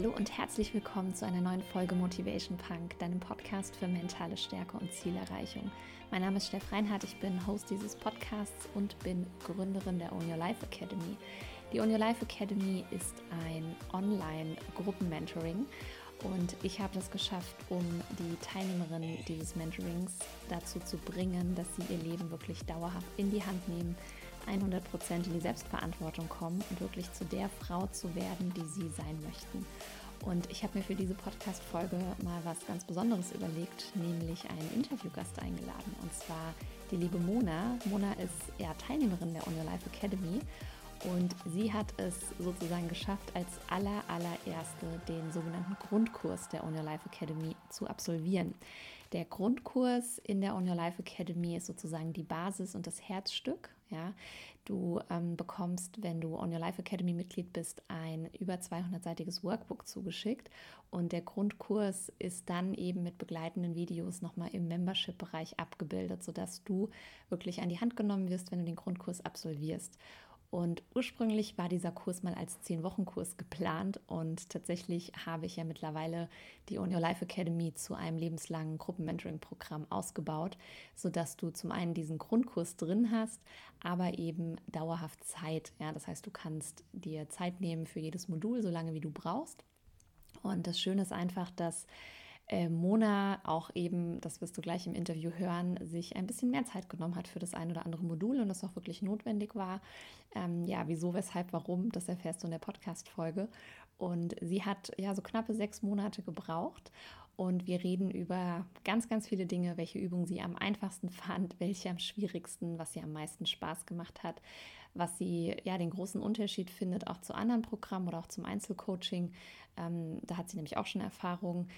Hallo und herzlich willkommen zu einer neuen Folge Motivation Punk, deinem Podcast für mentale Stärke und Zielerreichung. Mein Name ist Steff Reinhardt, ich bin Host dieses Podcasts und bin Gründerin der Own Your Life Academy. Die Own Your Life Academy ist ein Online-Gruppenmentoring und ich habe das geschafft, um die Teilnehmerinnen dieses Mentorings dazu zu bringen, dass sie ihr Leben wirklich dauerhaft in die Hand nehmen, 100% in die Selbstverantwortung kommen und wirklich zu der Frau zu werden, die sie sein möchten. Und ich habe mir für diese Podcast-Folge mal was ganz Besonderes überlegt, nämlich einen Interviewgast eingeladen. Und zwar die liebe Mona. Mona ist ja Teilnehmerin der On Your Life Academy und sie hat es sozusagen geschafft, als aller, allererste den sogenannten Grundkurs der On Your Life Academy zu absolvieren. Der Grundkurs in der On Your Life Academy ist sozusagen die Basis und das Herzstück. Ja, du ähm, bekommst, wenn du On Your Life Academy Mitglied bist, ein über 200-seitiges Workbook zugeschickt und der Grundkurs ist dann eben mit begleitenden Videos nochmal im Membership-Bereich abgebildet, sodass du wirklich an die Hand genommen wirst, wenn du den Grundkurs absolvierst. Und ursprünglich war dieser Kurs mal als 10-Wochen-Kurs geplant und tatsächlich habe ich ja mittlerweile die On Your Life Academy zu einem lebenslangen Gruppenmentoring-Programm ausgebaut, sodass du zum einen diesen Grundkurs drin hast, aber eben dauerhaft Zeit. Ja, das heißt, du kannst dir Zeit nehmen für jedes Modul, so lange wie du brauchst. Und das Schöne ist einfach, dass äh, Mona auch eben, das wirst du gleich im Interview hören, sich ein bisschen mehr Zeit genommen hat für das ein oder andere Modul und das auch wirklich notwendig war. Ähm, ja, wieso, weshalb, warum, das erfährst du in der Podcast-Folge. Und sie hat ja so knappe sechs Monate gebraucht. Und wir reden über ganz, ganz viele Dinge, welche Übungen sie am einfachsten fand, welche am schwierigsten, was sie am meisten Spaß gemacht hat, was sie ja den großen Unterschied findet, auch zu anderen Programmen oder auch zum Einzelcoaching. Ähm, da hat sie nämlich auch schon Erfahrung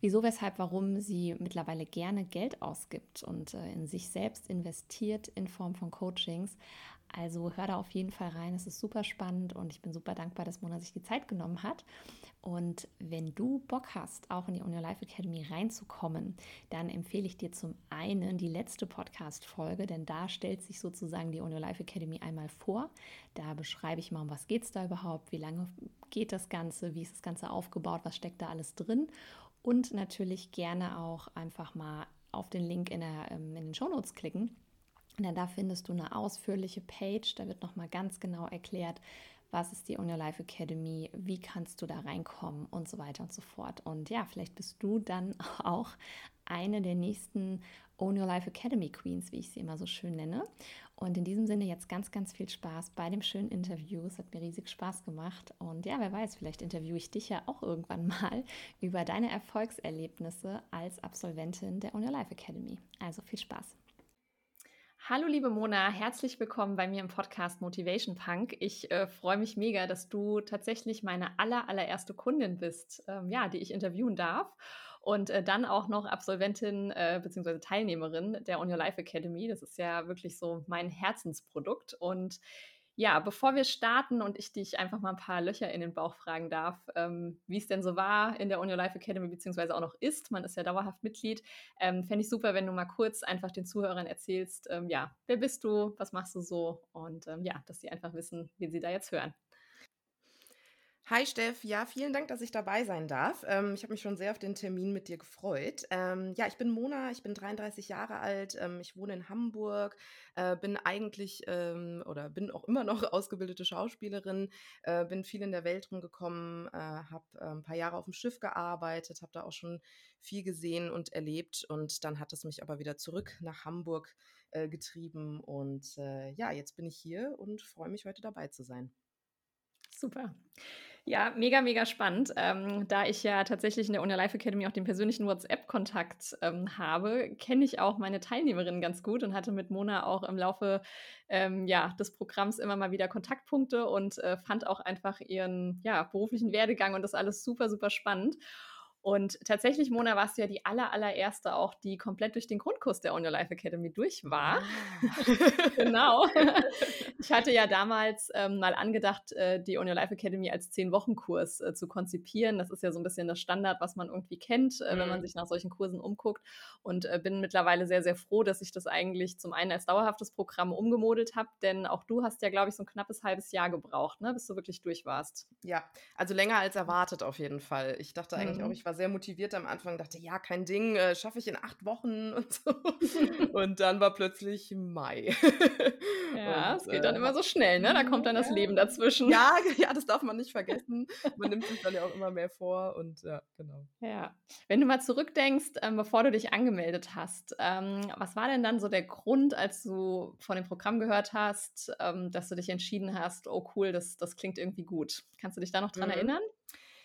wieso, weshalb, warum sie mittlerweile gerne Geld ausgibt und äh, in sich selbst investiert in Form von Coachings. Also hör da auf jeden Fall rein, es ist super spannend und ich bin super dankbar, dass Mona sich die Zeit genommen hat. Und wenn du Bock hast, auch in die On Your Life Academy reinzukommen, dann empfehle ich dir zum einen die letzte Podcast-Folge, denn da stellt sich sozusagen die On Your Life Academy einmal vor. Da beschreibe ich mal, um was geht es da überhaupt, wie lange geht das Ganze, wie ist das Ganze aufgebaut, was steckt da alles drin und natürlich gerne auch einfach mal auf den Link in, der, ähm, in den Shownotes klicken. Denn da findest du eine ausführliche Page, da wird nochmal ganz genau erklärt, was ist die On Your Life Academy, wie kannst du da reinkommen und so weiter und so fort. Und ja, vielleicht bist du dann auch eine der nächsten Own Your Life Academy Queens, wie ich sie immer so schön nenne. Und in diesem Sinne jetzt ganz, ganz viel Spaß bei dem schönen Interview. Es hat mir riesig Spaß gemacht. Und ja, wer weiß, vielleicht interviewe ich dich ja auch irgendwann mal über deine Erfolgserlebnisse als Absolventin der Own Your Life Academy. Also viel Spaß. Hallo liebe Mona, herzlich willkommen bei mir im Podcast Motivation Punk. Ich äh, freue mich mega, dass du tatsächlich meine aller, allererste Kundin bist, ähm, ja, die ich interviewen darf und äh, dann auch noch Absolventin äh, bzw. Teilnehmerin der On Your Life Academy. Das ist ja wirklich so mein Herzensprodukt. Und ja, bevor wir starten und ich dich einfach mal ein paar Löcher in den Bauch fragen darf, ähm, wie es denn so war in der On Your Life Academy, beziehungsweise auch noch ist, man ist ja dauerhaft Mitglied, ähm, fände ich super, wenn du mal kurz einfach den Zuhörern erzählst, ähm, ja, wer bist du, was machst du so und ähm, ja, dass sie einfach wissen, wie sie da jetzt hören. Hi Steff, ja, vielen Dank, dass ich dabei sein darf. Ähm, ich habe mich schon sehr auf den Termin mit dir gefreut. Ähm, ja, ich bin Mona, ich bin 33 Jahre alt, ähm, ich wohne in Hamburg, äh, bin eigentlich ähm, oder bin auch immer noch ausgebildete Schauspielerin, äh, bin viel in der Welt rumgekommen, äh, habe äh, ein paar Jahre auf dem Schiff gearbeitet, habe da auch schon viel gesehen und erlebt und dann hat es mich aber wieder zurück nach Hamburg äh, getrieben und äh, ja, jetzt bin ich hier und freue mich heute dabei zu sein. Super. Ja, mega, mega spannend. Ähm, da ich ja tatsächlich in der Uni Life Academy auch den persönlichen WhatsApp-Kontakt ähm, habe, kenne ich auch meine Teilnehmerinnen ganz gut und hatte mit Mona auch im Laufe ähm, ja, des Programms immer mal wieder Kontaktpunkte und äh, fand auch einfach ihren ja, beruflichen Werdegang und das alles super, super spannend. Und tatsächlich, Mona, warst du ja die aller, allererste auch, die komplett durch den Grundkurs der On Your Life Academy durch war. Ah. genau. Ich hatte ja damals ähm, mal angedacht, äh, die On Your Life Academy als Zehn-Wochen-Kurs äh, zu konzipieren. Das ist ja so ein bisschen das Standard, was man irgendwie kennt, äh, mhm. wenn man mhm. sich nach solchen Kursen umguckt. Und äh, bin mittlerweile sehr, sehr froh, dass ich das eigentlich zum einen als dauerhaftes Programm umgemodelt habe, denn auch du hast ja, glaube ich, so ein knappes halbes Jahr gebraucht, ne, bis du wirklich durch warst. Ja, also länger als erwartet auf jeden Fall. Ich dachte eigentlich mhm. auch, ich war sehr motiviert am Anfang, dachte, ja, kein Ding, äh, schaffe ich in acht Wochen und so. und dann war plötzlich Mai. ja, es geht dann äh, immer so schnell, ne? Da kommt dann das Leben dazwischen. Ja, ja, das darf man nicht vergessen. Man nimmt sich dann ja auch immer mehr vor und ja, genau. Ja. Wenn du mal zurückdenkst, ähm, bevor du dich angemeldet hast, ähm, was war denn dann so der Grund, als du von dem Programm gehört hast, ähm, dass du dich entschieden hast, oh cool, das, das klingt irgendwie gut? Kannst du dich da noch dran mhm. erinnern?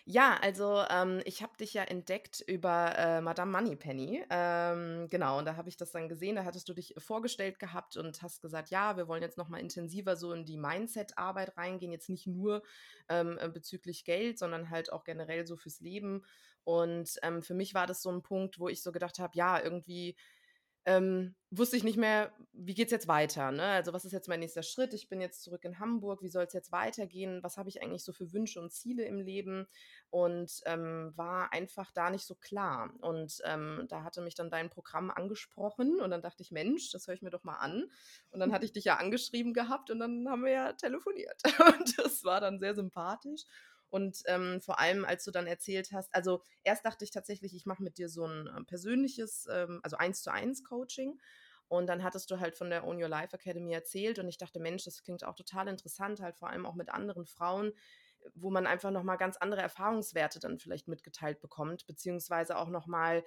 Ja, also ähm, ich habe dich ja entdeckt über äh, Madame Moneypenny. Ähm, genau, und da habe ich das dann gesehen. Da hattest du dich vorgestellt gehabt und hast gesagt, ja, wir wollen jetzt nochmal intensiver so in die Mindset-Arbeit reingehen. Jetzt nicht nur ähm, äh, bezüglich Geld, sondern halt auch generell so fürs Leben. Und ähm, für mich war das so ein Punkt, wo ich so gedacht habe, ja, irgendwie ähm, wusste ich nicht mehr, wie geht es jetzt weiter? Ne? Also was ist jetzt mein nächster Schritt? Ich bin jetzt zurück in Hamburg. Wie soll es jetzt weitergehen? Was habe ich eigentlich so für Wünsche und Ziele im Leben? Und ähm, war einfach da nicht so klar. Und ähm, da hatte mich dann dein Programm angesprochen und dann dachte ich, Mensch, das höre ich mir doch mal an. Und dann hatte ich dich ja angeschrieben gehabt und dann haben wir ja telefoniert. Und das war dann sehr sympathisch. Und ähm, vor allem, als du dann erzählt hast, also erst dachte ich tatsächlich, ich mache mit dir so ein äh, persönliches, ähm, also eins zu eins Coaching. Und dann hattest du halt von der Own Your Life Academy erzählt und ich dachte, Mensch, das klingt auch total interessant, halt vor allem auch mit anderen Frauen, wo man einfach nochmal ganz andere Erfahrungswerte dann vielleicht mitgeteilt bekommt, beziehungsweise auch nochmal hm,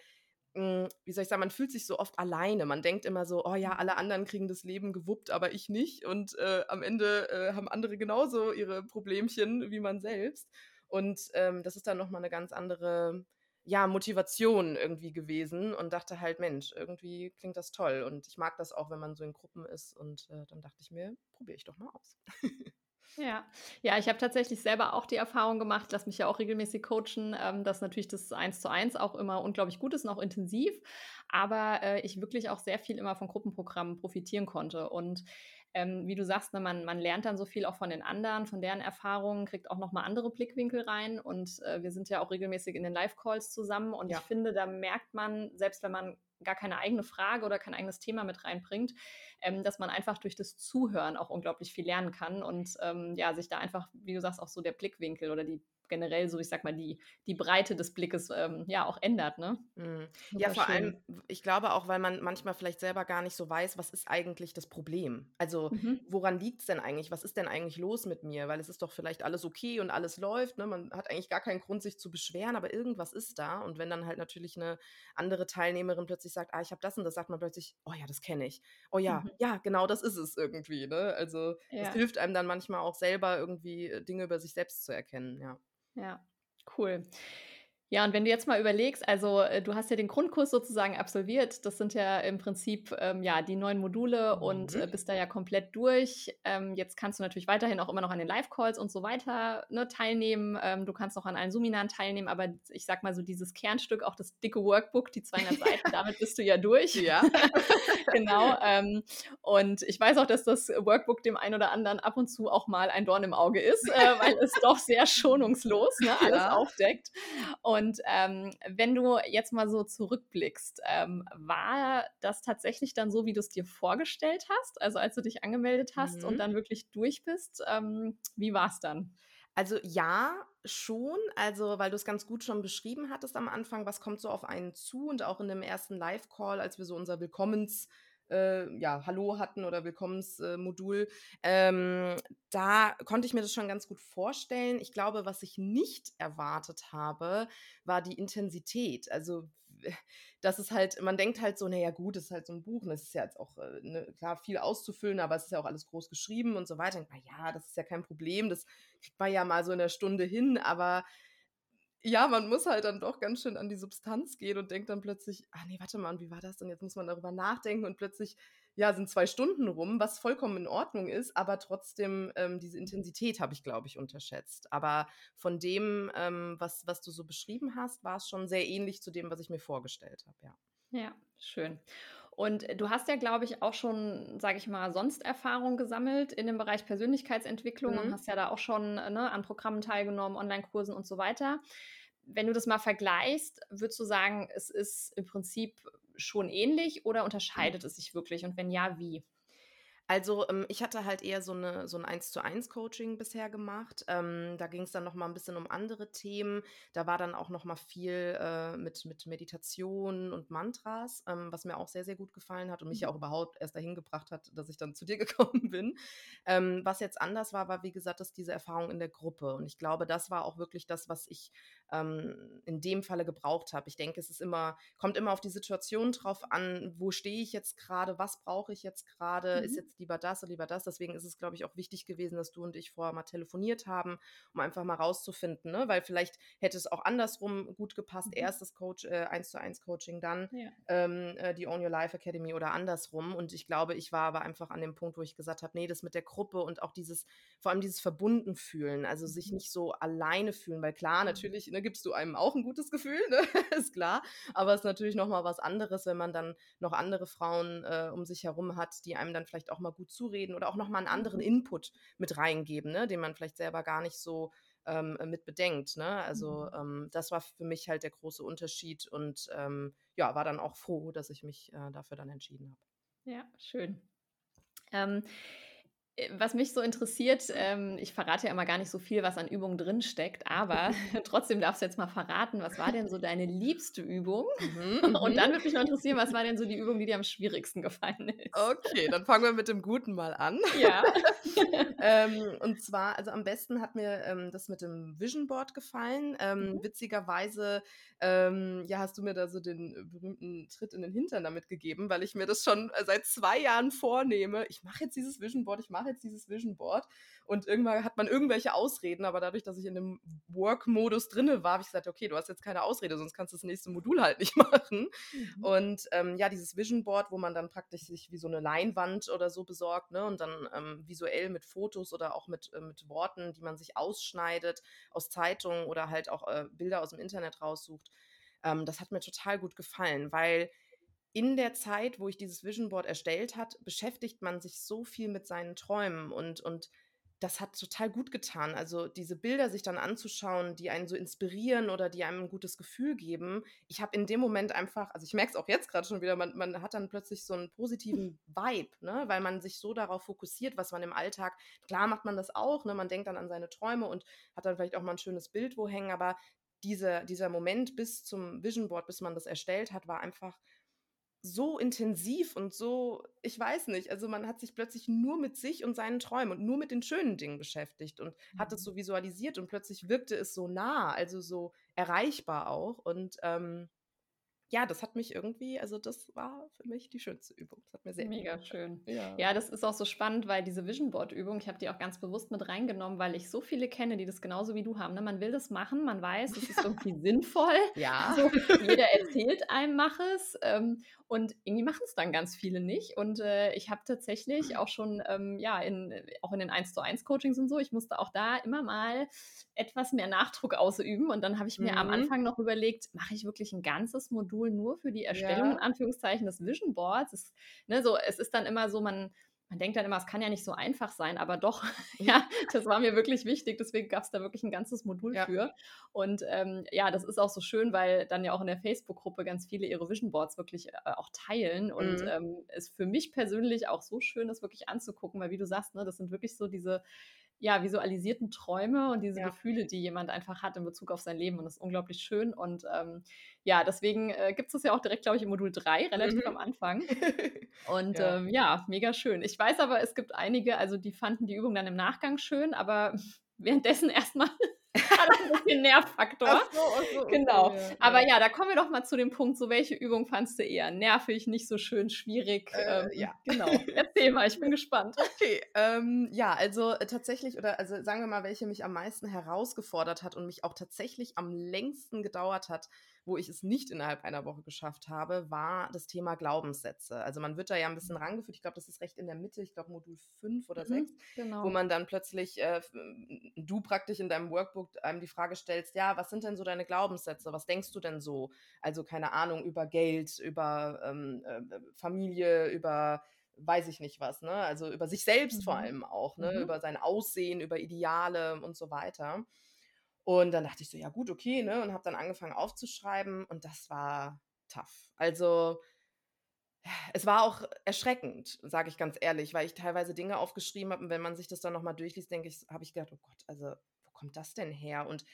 wie soll ich sagen, man fühlt sich so oft alleine. Man denkt immer so, oh ja, alle anderen kriegen das Leben gewuppt, aber ich nicht. Und äh, am Ende äh, haben andere genauso ihre Problemchen wie man selbst. Und ähm, das ist dann nochmal eine ganz andere ja, Motivation irgendwie gewesen und dachte halt, Mensch, irgendwie klingt das toll. Und ich mag das auch, wenn man so in Gruppen ist. Und äh, dann dachte ich mir, probiere ich doch mal aus. Ja, ja, ich habe tatsächlich selber auch die Erfahrung gemacht, lass mich ja auch regelmäßig coachen, ähm, dass natürlich das Eins zu eins auch immer unglaublich gut ist und auch intensiv, aber äh, ich wirklich auch sehr viel immer von Gruppenprogrammen profitieren konnte. Und ähm, wie du sagst, ne, man, man lernt dann so viel auch von den anderen, von deren Erfahrungen, kriegt auch nochmal andere Blickwinkel rein. Und äh, wir sind ja auch regelmäßig in den Live-Calls zusammen. Und ja. ich finde, da merkt man, selbst wenn man gar keine eigene Frage oder kein eigenes Thema mit reinbringt, ähm, dass man einfach durch das Zuhören auch unglaublich viel lernen kann und ähm, ja, sich da einfach, wie du sagst, auch so der Blickwinkel oder die generell so, ich sag mal, die, die Breite des Blickes ähm, ja auch ändert, ne? Mhm. Ja, vor schön. allem, ich glaube auch, weil man manchmal vielleicht selber gar nicht so weiß, was ist eigentlich das Problem? Also, mhm. woran liegt es denn eigentlich? Was ist denn eigentlich los mit mir? Weil es ist doch vielleicht alles okay und alles läuft, ne? Man hat eigentlich gar keinen Grund, sich zu beschweren, aber irgendwas ist da. Und wenn dann halt natürlich eine andere Teilnehmerin plötzlich sagt, ah, ich habe das und das, sagt man plötzlich, oh ja, das kenne ich. Oh ja, mhm. ja, genau das ist es irgendwie, ne? Also, ja. das hilft einem dann manchmal auch selber irgendwie äh, Dinge über sich selbst zu erkennen, ja. Ja, cool. Ja, und wenn du jetzt mal überlegst, also äh, du hast ja den Grundkurs sozusagen absolviert, das sind ja im Prinzip ähm, ja die neun Module mhm. und äh, bist da ja komplett durch. Ähm, jetzt kannst du natürlich weiterhin auch immer noch an den Live-Calls und so weiter ne, teilnehmen. Ähm, du kannst auch an allen Seminaren teilnehmen, aber ich sag mal so dieses Kernstück, auch das dicke Workbook, die 200 Seiten, damit bist du ja durch. Ja. genau. Ähm, und ich weiß auch, dass das Workbook dem einen oder anderen ab und zu auch mal ein Dorn im Auge ist, äh, weil es doch sehr schonungslos ne, alles ja. aufdeckt. Und und ähm, wenn du jetzt mal so zurückblickst, ähm, war das tatsächlich dann so, wie du es dir vorgestellt hast? Also als du dich angemeldet hast mhm. und dann wirklich durch bist, ähm, wie war es dann? Also ja, schon. Also, weil du es ganz gut schon beschrieben hattest am Anfang, was kommt so auf einen zu und auch in dem ersten Live-Call, als wir so unser Willkommens- äh, ja, Hallo hatten oder Willkommensmodul, äh, ähm, da konnte ich mir das schon ganz gut vorstellen. Ich glaube, was ich nicht erwartet habe, war die Intensität. Also das ist halt, man denkt halt so, naja gut, das ist halt so ein Buch und es ist ja jetzt auch, äh, ne, klar, viel auszufüllen, aber es ist ja auch alles groß geschrieben und so weiter. Na ja, das ist ja kein Problem, das kriegt man ja mal so in der Stunde hin, aber ja, man muss halt dann doch ganz schön an die Substanz gehen und denkt dann plötzlich, ah nee, warte mal, wie war das denn? Jetzt muss man darüber nachdenken und plötzlich ja, sind zwei Stunden rum, was vollkommen in Ordnung ist, aber trotzdem ähm, diese Intensität habe ich, glaube ich, unterschätzt. Aber von dem, ähm, was, was du so beschrieben hast, war es schon sehr ähnlich zu dem, was ich mir vorgestellt habe, ja. Ja, schön. Und du hast ja, glaube ich, auch schon, sage ich mal, sonst Erfahrung gesammelt in dem Bereich Persönlichkeitsentwicklung mhm. und hast ja da auch schon ne, an Programmen teilgenommen, Online-Kursen und so weiter. Wenn du das mal vergleichst, würdest du sagen, es ist im Prinzip schon ähnlich oder unterscheidet es sich wirklich? Und wenn ja, wie? Also ähm, ich hatte halt eher so, eine, so ein 1 zu 1 Coaching bisher gemacht. Ähm, da ging es dann noch mal ein bisschen um andere Themen. Da war dann auch noch mal viel äh, mit, mit Meditation und Mantras, ähm, was mir auch sehr, sehr gut gefallen hat und mich ja mhm. auch überhaupt erst dahin gebracht hat, dass ich dann zu dir gekommen bin. Was jetzt anders war, war wie gesagt, dass diese Erfahrung in der Gruppe. Und ich glaube, das war auch wirklich das, was ich in dem Falle gebraucht habe. Ich denke, es ist immer, kommt immer auf die Situation drauf an, wo stehe ich jetzt gerade, was brauche ich jetzt gerade, mhm. ist jetzt lieber das oder lieber das. Deswegen ist es, glaube ich, auch wichtig gewesen, dass du und ich vorher mal telefoniert haben, um einfach mal rauszufinden, ne? weil vielleicht hätte es auch andersrum gut gepasst. Mhm. Erstes Coach, äh, 1 zu 1 Coaching, dann ja. ähm, äh, die Own Your Life Academy oder andersrum. Und ich glaube, ich war aber einfach an dem Punkt, wo ich gesagt habe, nee, das mit der Gruppe und auch dieses, vor allem dieses verbunden fühlen, also mhm. sich nicht so alleine fühlen, weil klar, mhm. natürlich ne, gibst du einem auch ein gutes Gefühl, ne? ist klar, aber es ist natürlich nochmal was anderes, wenn man dann noch andere Frauen äh, um sich herum hat, die einem dann vielleicht auch mal mal gut zureden oder auch nochmal einen anderen mhm. Input mit reingeben, ne, den man vielleicht selber gar nicht so ähm, mit bedenkt. Ne? Also mhm. ähm, das war für mich halt der große Unterschied und ähm, ja, war dann auch froh, dass ich mich äh, dafür dann entschieden habe. Ja, schön. Ähm, äh, was mich so interessiert, ähm, ich verrate ja immer gar nicht so viel, was an Übungen drin steckt, aber trotzdem darfst du jetzt mal verraten, was war denn so deine liebste Übung? Mhm, und mhm. dann würde mich noch interessieren, was war denn so die Übung, die dir am schwierigsten gefallen ist? Okay, dann fangen wir mit dem Guten mal an. Ja. ähm, und zwar, also am besten hat mir ähm, das mit dem Vision Board gefallen. Ähm, mhm. Witzigerweise, ähm, ja, hast du mir da so den berühmten Tritt in den Hintern damit gegeben, weil ich mir das schon äh, seit zwei Jahren vornehme. Ich mache jetzt dieses Vision Board, ich mache mache jetzt dieses Vision Board. Und irgendwann hat man irgendwelche Ausreden, aber dadurch, dass ich in dem Work-Modus drinne war, habe ich gesagt, okay, du hast jetzt keine Ausrede, sonst kannst du das nächste Modul halt nicht machen. Mhm. Und ähm, ja, dieses Vision Board, wo man dann praktisch sich wie so eine Leinwand oder so besorgt, ne, und dann ähm, visuell mit Fotos oder auch mit, äh, mit Worten, die man sich ausschneidet aus Zeitungen oder halt auch äh, Bilder aus dem Internet raussucht. Ähm, das hat mir total gut gefallen, weil in der Zeit, wo ich dieses Vision Board erstellt hat, beschäftigt man sich so viel mit seinen Träumen und, und das hat total gut getan. Also diese Bilder sich dann anzuschauen, die einen so inspirieren oder die einem ein gutes Gefühl geben. Ich habe in dem Moment einfach, also ich merke es auch jetzt gerade schon wieder, man, man hat dann plötzlich so einen positiven Vibe, ne? weil man sich so darauf fokussiert, was man im Alltag, klar macht man das auch, ne? man denkt dann an seine Träume und hat dann vielleicht auch mal ein schönes Bild wo hängen, aber dieser, dieser Moment bis zum Vision Board, bis man das erstellt hat, war einfach so intensiv und so, ich weiß nicht, also man hat sich plötzlich nur mit sich und seinen Träumen und nur mit den schönen Dingen beschäftigt und mhm. hat es mhm. so visualisiert und plötzlich wirkte es so nah, also so erreichbar auch und ähm, ja, das hat mich irgendwie, also das war für mich die schönste Übung. Das hat mir sehr Mega schön. Ja. ja, das ist auch so spannend, weil diese Vision Board Übung, ich habe die auch ganz bewusst mit reingenommen, weil ich so viele kenne, die das genauso wie du haben. Ne? Man will das machen, man weiß, es ist irgendwie sinnvoll. Ja. So, jeder erzählt einem, mach es. Ähm, und irgendwie machen es dann ganz viele nicht. Und äh, ich habe tatsächlich auch schon, ähm, ja, in, auch in den 1 zu 1 Coachings und so, ich musste auch da immer mal etwas mehr Nachdruck ausüben. Und dann habe ich mir mhm. am Anfang noch überlegt, mache ich wirklich ein ganzes Modul nur für die Erstellung, ja. in Anführungszeichen, des Vision Boards? Es, ne, so, es ist dann immer so, man man denkt dann immer, es kann ja nicht so einfach sein, aber doch, ja, das war mir wirklich wichtig. Deswegen gab es da wirklich ein ganzes Modul ja. für. Und ähm, ja, das ist auch so schön, weil dann ja auch in der Facebook-Gruppe ganz viele ihre Vision Boards wirklich äh, auch teilen. Und mhm. ähm, es für mich persönlich auch so schön ist, wirklich anzugucken, weil wie du sagst, ne, das sind wirklich so diese ja, visualisierten Träume und diese ja. Gefühle, die jemand einfach hat in Bezug auf sein Leben. Und das ist unglaublich schön. Und ähm, ja, deswegen äh, gibt es das ja auch direkt, glaube ich, im Modul 3, relativ mhm. am Anfang. Und ja. Ähm, ja, mega schön. Ich weiß aber, es gibt einige, also die fanden die Übung dann im Nachgang schön, aber währenddessen erstmal hat ein bisschen Nervfaktor. So, so, genau. Okay, ja, Aber ja. ja, da kommen wir doch mal zu dem Punkt, so welche Übung fandst du eher nervig, nicht so schön, schwierig? Äh, ähm, ja. Genau. Erzähl mal, ich bin gespannt. Okay, ähm, ja, also äh, tatsächlich, oder also sagen wir mal, welche mich am meisten herausgefordert hat und mich auch tatsächlich am längsten gedauert hat, wo ich es nicht innerhalb einer Woche geschafft habe, war das Thema Glaubenssätze. Also man wird da ja ein bisschen rangeführt. Ich glaube, das ist recht in der Mitte, ich glaube Modul 5 oder 6, mhm, genau. wo man dann plötzlich, äh, du praktisch in deinem Workbook einem die Frage stellst, ja, was sind denn so deine Glaubenssätze? Was denkst du denn so? Also keine Ahnung, über Geld, über ähm, äh, Familie, über weiß ich nicht was, ne? Also über sich selbst mhm. vor allem auch, ne? Mhm. Über sein Aussehen, über Ideale und so weiter. Und dann dachte ich so, ja gut, okay, ne? Und habe dann angefangen aufzuschreiben und das war tough. Also es war auch erschreckend, sage ich ganz ehrlich, weil ich teilweise Dinge aufgeschrieben habe und wenn man sich das dann nochmal durchliest, denke ich, habe ich gedacht, oh Gott, also kommt das denn her? Und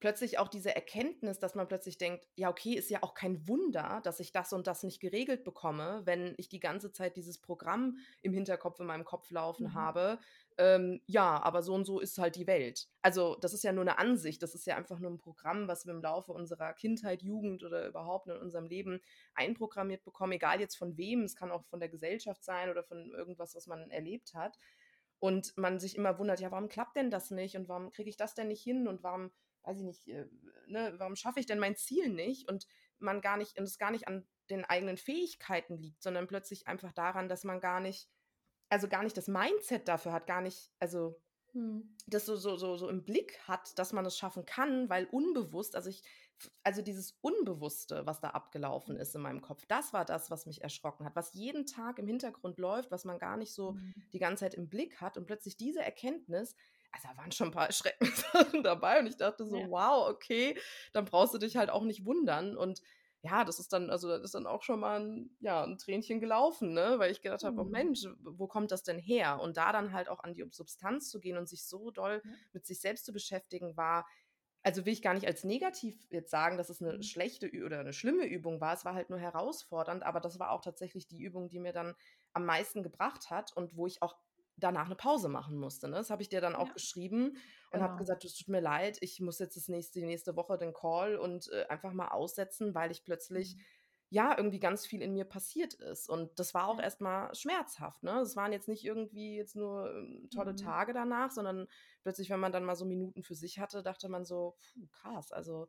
plötzlich auch diese Erkenntnis, dass man plötzlich denkt, ja, okay, ist ja auch kein Wunder, dass ich das und das nicht geregelt bekomme, wenn ich die ganze Zeit dieses Programm im Hinterkopf in meinem Kopf laufen mhm. habe. Ähm, ja, aber so und so ist halt die Welt. Also, das ist ja nur eine Ansicht, das ist ja einfach nur ein Programm, was wir im Laufe unserer Kindheit, Jugend oder überhaupt in unserem Leben einprogrammiert bekommen, egal jetzt von wem, es kann auch von der Gesellschaft sein oder von irgendwas, was man erlebt hat. Und man sich immer wundert, ja, warum klappt denn das nicht und warum kriege ich das denn nicht hin und warum weiß ich nicht, äh, ne, warum schaffe ich denn mein Ziel nicht? Und man gar nicht, und es gar nicht an den eigenen Fähigkeiten liegt, sondern plötzlich einfach daran, dass man gar nicht, also gar nicht das Mindset dafür hat, gar nicht, also hm. das so, so, so, so im Blick hat, dass man es schaffen kann, weil unbewusst, also ich, also dieses Unbewusste, was da abgelaufen ist in meinem Kopf, das war das, was mich erschrocken hat, was jeden Tag im Hintergrund läuft, was man gar nicht so hm. die ganze Zeit im Blick hat und plötzlich diese Erkenntnis, also da waren schon ein paar erschreckende Sachen dabei und ich dachte so, ja. wow, okay, dann brauchst du dich halt auch nicht wundern und ja, das ist dann, also das ist dann auch schon mal ein, ja, ein Tränchen gelaufen, ne? Weil ich gedacht habe, oh mhm. oh Mensch, wo kommt das denn her? Und da dann halt auch an die Substanz zu gehen und sich so doll ja. mit sich selbst zu beschäftigen, war, also will ich gar nicht als negativ jetzt sagen, dass es eine mhm. schlechte oder eine schlimme Übung war. Es war halt nur herausfordernd, aber das war auch tatsächlich die Übung, die mir dann am meisten gebracht hat und wo ich auch danach eine Pause machen musste. Ne? Das habe ich dir dann auch ja. geschrieben und genau. habe gesagt, es tut mir leid, ich muss jetzt das nächste, die nächste Woche den Call und äh, einfach mal aussetzen, weil ich plötzlich mhm. Ja irgendwie ganz viel in mir passiert ist. Und das war auch erstmal schmerzhaft. Ne? Es waren jetzt nicht irgendwie jetzt nur äh, tolle mhm. Tage danach, sondern plötzlich, wenn man dann mal so Minuten für sich hatte, dachte man so, puh, krass, also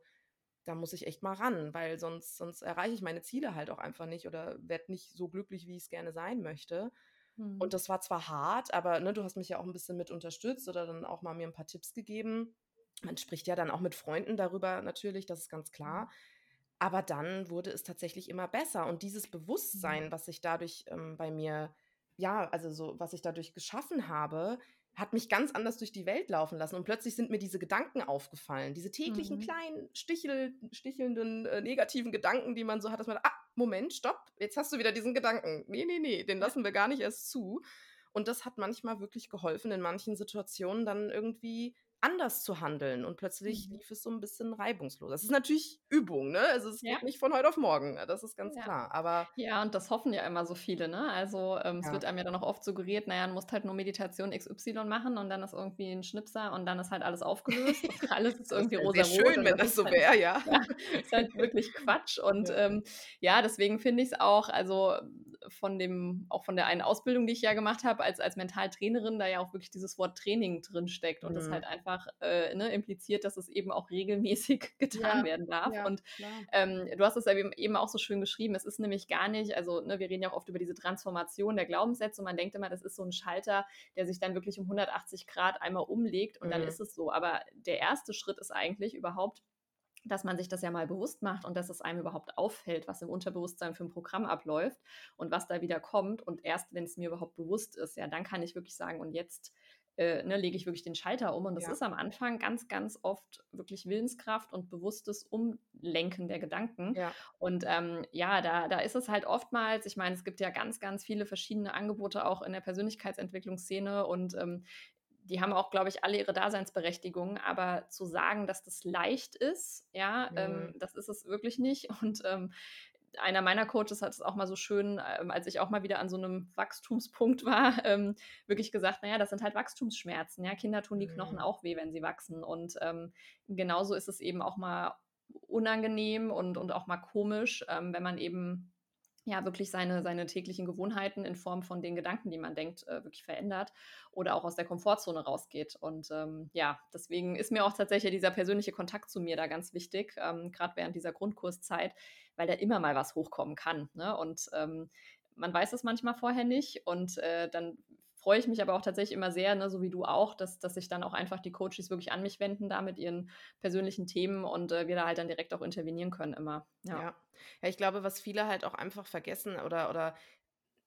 da muss ich echt mal ran, weil sonst, sonst erreiche ich meine Ziele halt auch einfach nicht oder werde nicht so glücklich, wie ich es gerne sein möchte. Und mhm. das war zwar hart, aber ne, du hast mich ja auch ein bisschen mit unterstützt oder dann auch mal mir ein paar Tipps gegeben. Man spricht ja dann auch mit Freunden darüber natürlich, das ist ganz klar. Aber dann wurde es tatsächlich immer besser. Und dieses Bewusstsein, mhm. was sich dadurch ähm, bei mir, ja, also so, was ich dadurch geschaffen habe, hat mich ganz anders durch die Welt laufen lassen. Und plötzlich sind mir diese Gedanken aufgefallen. Diese täglichen mhm. kleinen, stichel, stichelnden, äh, negativen Gedanken, die man so hat, dass man, ah, Moment, stopp, jetzt hast du wieder diesen Gedanken. Nee, nee, nee, den lassen wir gar nicht erst zu. Und das hat manchmal wirklich geholfen, in manchen Situationen dann irgendwie anders zu handeln und plötzlich mhm. lief es so ein bisschen reibungslos. Das ist natürlich Übung, ne? Also es ja. geht nicht von heute auf morgen, das ist ganz ja. klar. Aber ja, und das hoffen ja immer so viele, ne? Also ähm, es wird einem ja dann auch oft suggeriert, naja, du musst halt nur Meditation XY machen und dann ist irgendwie ein Schnipser und dann ist halt alles aufgelöst. alles ist irgendwie rosa rot. Schön, wenn das so halt, wäre, ja. ja. Ist halt wirklich Quatsch. Und ähm, ja deswegen finde ich es auch, also von dem, auch von der einen Ausbildung, die ich ja gemacht habe, als, als Mentaltrainerin, da ja auch wirklich dieses Wort Training drin steckt und mhm. das halt einfach äh, ne, impliziert, dass es eben auch regelmäßig getan ja, werden darf. Ja, und ähm, du hast es ja eben auch so schön geschrieben, es ist nämlich gar nicht, also ne, wir reden ja auch oft über diese Transformation der Glaubenssätze und man denkt immer, das ist so ein Schalter, der sich dann wirklich um 180 Grad einmal umlegt und mhm. dann ist es so. Aber der erste Schritt ist eigentlich überhaupt dass man sich das ja mal bewusst macht und dass es einem überhaupt auffällt, was im Unterbewusstsein für ein Programm abläuft und was da wieder kommt. Und erst wenn es mir überhaupt bewusst ist, ja, dann kann ich wirklich sagen, und jetzt äh, ne, lege ich wirklich den Schalter um. Und das ja. ist am Anfang ganz, ganz oft wirklich Willenskraft und bewusstes Umlenken der Gedanken. Ja. Und ähm, ja, da, da ist es halt oftmals, ich meine, es gibt ja ganz, ganz viele verschiedene Angebote auch in der Persönlichkeitsentwicklungsszene und ähm, die haben auch, glaube ich, alle ihre Daseinsberechtigung, aber zu sagen, dass das leicht ist, ja, ähm, mhm. ähm, das ist es wirklich nicht. Und ähm, einer meiner Coaches hat es auch mal so schön, ähm, als ich auch mal wieder an so einem Wachstumspunkt war, ähm, wirklich gesagt, naja, das sind halt Wachstumsschmerzen. Ja, Kinder tun die mhm. Knochen auch weh, wenn sie wachsen. Und ähm, genauso ist es eben auch mal unangenehm und, und auch mal komisch, ähm, wenn man eben ja, wirklich seine, seine täglichen Gewohnheiten in Form von den Gedanken, die man denkt, äh, wirklich verändert oder auch aus der Komfortzone rausgeht. Und ähm, ja, deswegen ist mir auch tatsächlich dieser persönliche Kontakt zu mir da ganz wichtig, ähm, gerade während dieser Grundkurszeit, weil da immer mal was hochkommen kann. Ne? Und ähm, man weiß es manchmal vorher nicht und äh, dann freue ich mich aber auch tatsächlich immer sehr, ne, so wie du auch, dass, dass sich dann auch einfach die Coaches wirklich an mich wenden da mit ihren persönlichen Themen und äh, wir da halt dann direkt auch intervenieren können immer. Ja. ja. ja, ich glaube, was viele halt auch einfach vergessen oder, oder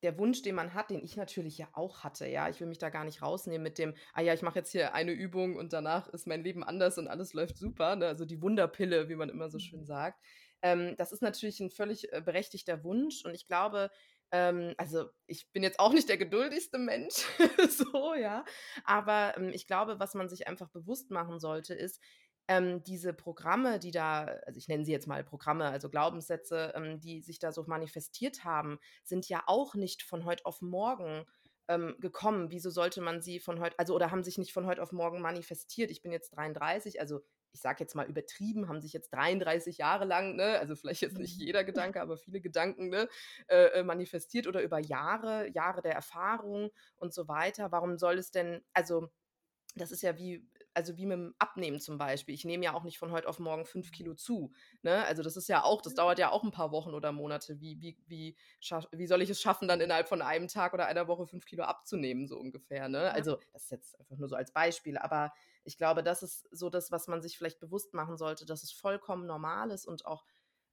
der Wunsch, den man hat, den ich natürlich ja auch hatte, ja, ich will mich da gar nicht rausnehmen mit dem, ah ja, ich mache jetzt hier eine Übung und danach ist mein Leben anders und alles läuft super, ne? also die Wunderpille, wie man immer so schön mhm. sagt. Ähm, das ist natürlich ein völlig äh, berechtigter Wunsch und ich glaube, ähm, also ich bin jetzt auch nicht der geduldigste Mensch, so, ja. Aber ähm, ich glaube, was man sich einfach bewusst machen sollte, ist, ähm, diese Programme, die da, also ich nenne sie jetzt mal Programme, also Glaubenssätze, ähm, die sich da so manifestiert haben, sind ja auch nicht von heute auf morgen ähm, gekommen. Wieso sollte man sie von heute, also oder haben sich nicht von heute auf morgen manifestiert? Ich bin jetzt 33, also ich sage jetzt mal übertrieben, haben sich jetzt 33 Jahre lang, ne, also vielleicht jetzt nicht mhm. jeder Gedanke, aber viele Gedanken ne, äh, äh, manifestiert oder über Jahre, Jahre der Erfahrung und so weiter. Warum soll es denn, also das ist ja wie, also wie mit dem Abnehmen zum Beispiel. Ich nehme ja auch nicht von heute auf morgen fünf Kilo zu. Ne? Also das ist ja auch, das dauert ja auch ein paar Wochen oder Monate. Wie, wie, wie, wie soll ich es schaffen, dann innerhalb von einem Tag oder einer Woche fünf Kilo abzunehmen, so ungefähr. Ne? Also das ist jetzt einfach nur so als Beispiel, aber ich glaube, das ist so das, was man sich vielleicht bewusst machen sollte, dass es vollkommen normal ist und auch,